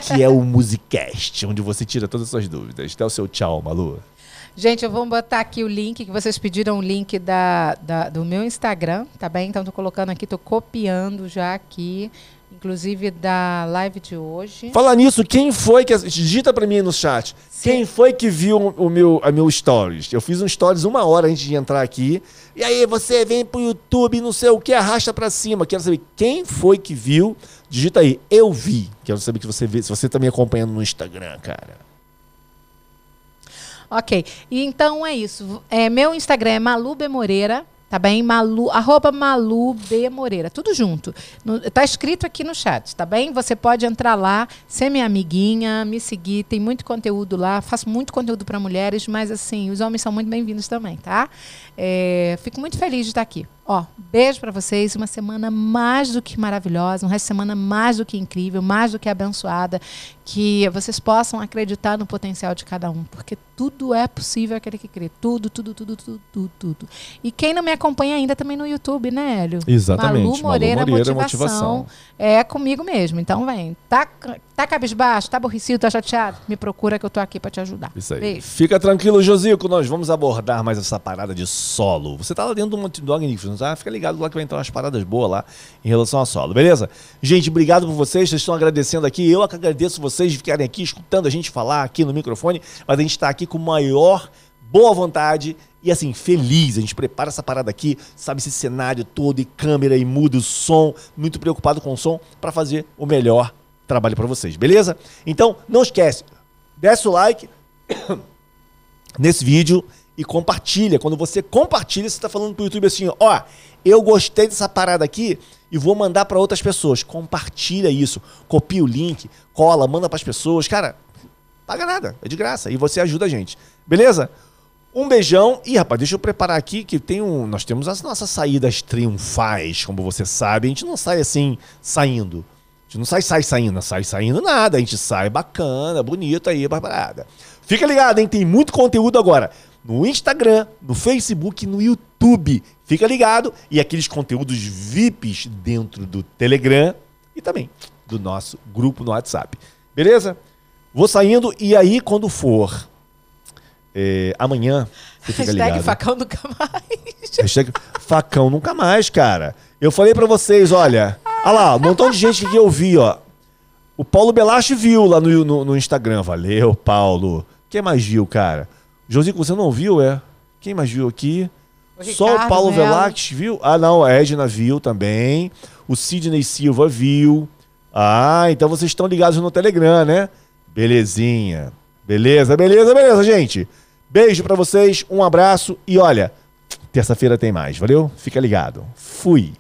S1: que é o Musicast, onde você tira todas as suas dúvidas. Até o seu tchau, Malu.
S2: Gente, eu vou botar aqui o link, que vocês pediram o link da, da do meu Instagram, tá bem? Então, tô colocando aqui, tô copiando já aqui inclusive da live de hoje.
S1: Fala nisso, quem foi que. Digita para mim no chat. Sim. Quem foi que viu o meu, a meu stories? Eu fiz um stories uma hora antes de entrar aqui. E aí você vem pro YouTube, não sei o que, arrasta para cima. Quero saber quem foi que viu. Digita aí, eu vi. Quero saber que você vê, se você tá me acompanhando no Instagram, cara.
S2: Ok. E então é isso. É, meu Instagram é Malu B. Moreira. Tá bem? Malu, arroba Malu B. Moreira. Tudo junto. No, tá escrito aqui no chat, tá bem? Você pode entrar lá, ser minha amiguinha, me seguir. Tem muito conteúdo lá. Faço muito conteúdo para mulheres, mas assim, os homens são muito bem-vindos também, tá? É, fico muito feliz de estar aqui. Ó, beijo para vocês, uma semana mais do que maravilhosa, um resto de semana mais do que incrível, mais do que abençoada, que vocês possam acreditar no potencial de cada um, porque tudo é possível aquele que crê, tudo, tudo, tudo, tudo, tudo, tudo. E quem não me acompanha ainda também no YouTube, né, Hélio?
S1: Exatamente.
S2: Malu Moreira, Malu Moreira motivação, motivação, é comigo mesmo. Então vem, tá, tá cabisbaixo, tá aborrecido, tá chateado, me procura que eu tô aqui para te ajudar.
S1: Isso aí. Beijo. Fica tranquilo, Josico, nós vamos abordar mais essa parada de solo. Você tá lá dentro do Monte do Magnífico, tá? Fica ligado lá que vai entrar umas paradas boas lá em relação a solo, beleza? Gente, obrigado por vocês, vocês estão agradecendo aqui. Eu que agradeço vocês de ficarem aqui escutando a gente falar aqui no microfone, mas a gente está aqui com maior boa vontade e assim, feliz. A gente prepara essa parada aqui, sabe, esse cenário todo e câmera e muda o som, muito preocupado com o som para fazer o melhor trabalho para vocês, beleza? Então, não esquece, desce o like nesse vídeo e compartilha. Quando você compartilha, você está falando pro YouTube assim, ó, eu gostei dessa parada aqui e vou mandar para outras pessoas. Compartilha isso, copia o link, cola, manda para as pessoas. Cara, paga nada, é de graça e você ajuda a gente. Beleza? Um beijão e rapaz, deixa eu preparar aqui que tem um, nós temos as nossas saídas triunfais, como você sabe. A gente não sai assim saindo. A gente não sai sai saindo, não sai saindo nada. A gente sai bacana, bonito aí, parada. Fica ligado, hein? Tem muito conteúdo agora no Instagram, no Facebook, no YouTube. Fica ligado. E aqueles conteúdos VIPs dentro do Telegram e também do nosso grupo no WhatsApp. Beleza? Vou saindo e aí, quando for é, amanhã,
S2: você fica Hashtag ligado. facão nunca mais.
S1: Hashtag facão nunca mais, cara. Eu falei para vocês, olha. Olha lá, um montão de gente que eu vi, ó. O Paulo Belache viu lá no, no, no Instagram. Valeu, Paulo. Quem mais viu, cara? Josico, você não viu, é? Quem mais viu aqui? O Só o Paulo Velax viu? Ah, não, a Edna viu também. O Sidney Silva viu. Ah, então vocês estão ligados no Telegram, né? Belezinha. Beleza, beleza, beleza, gente. Beijo para vocês, um abraço e olha, terça-feira tem mais, valeu? Fica ligado. Fui.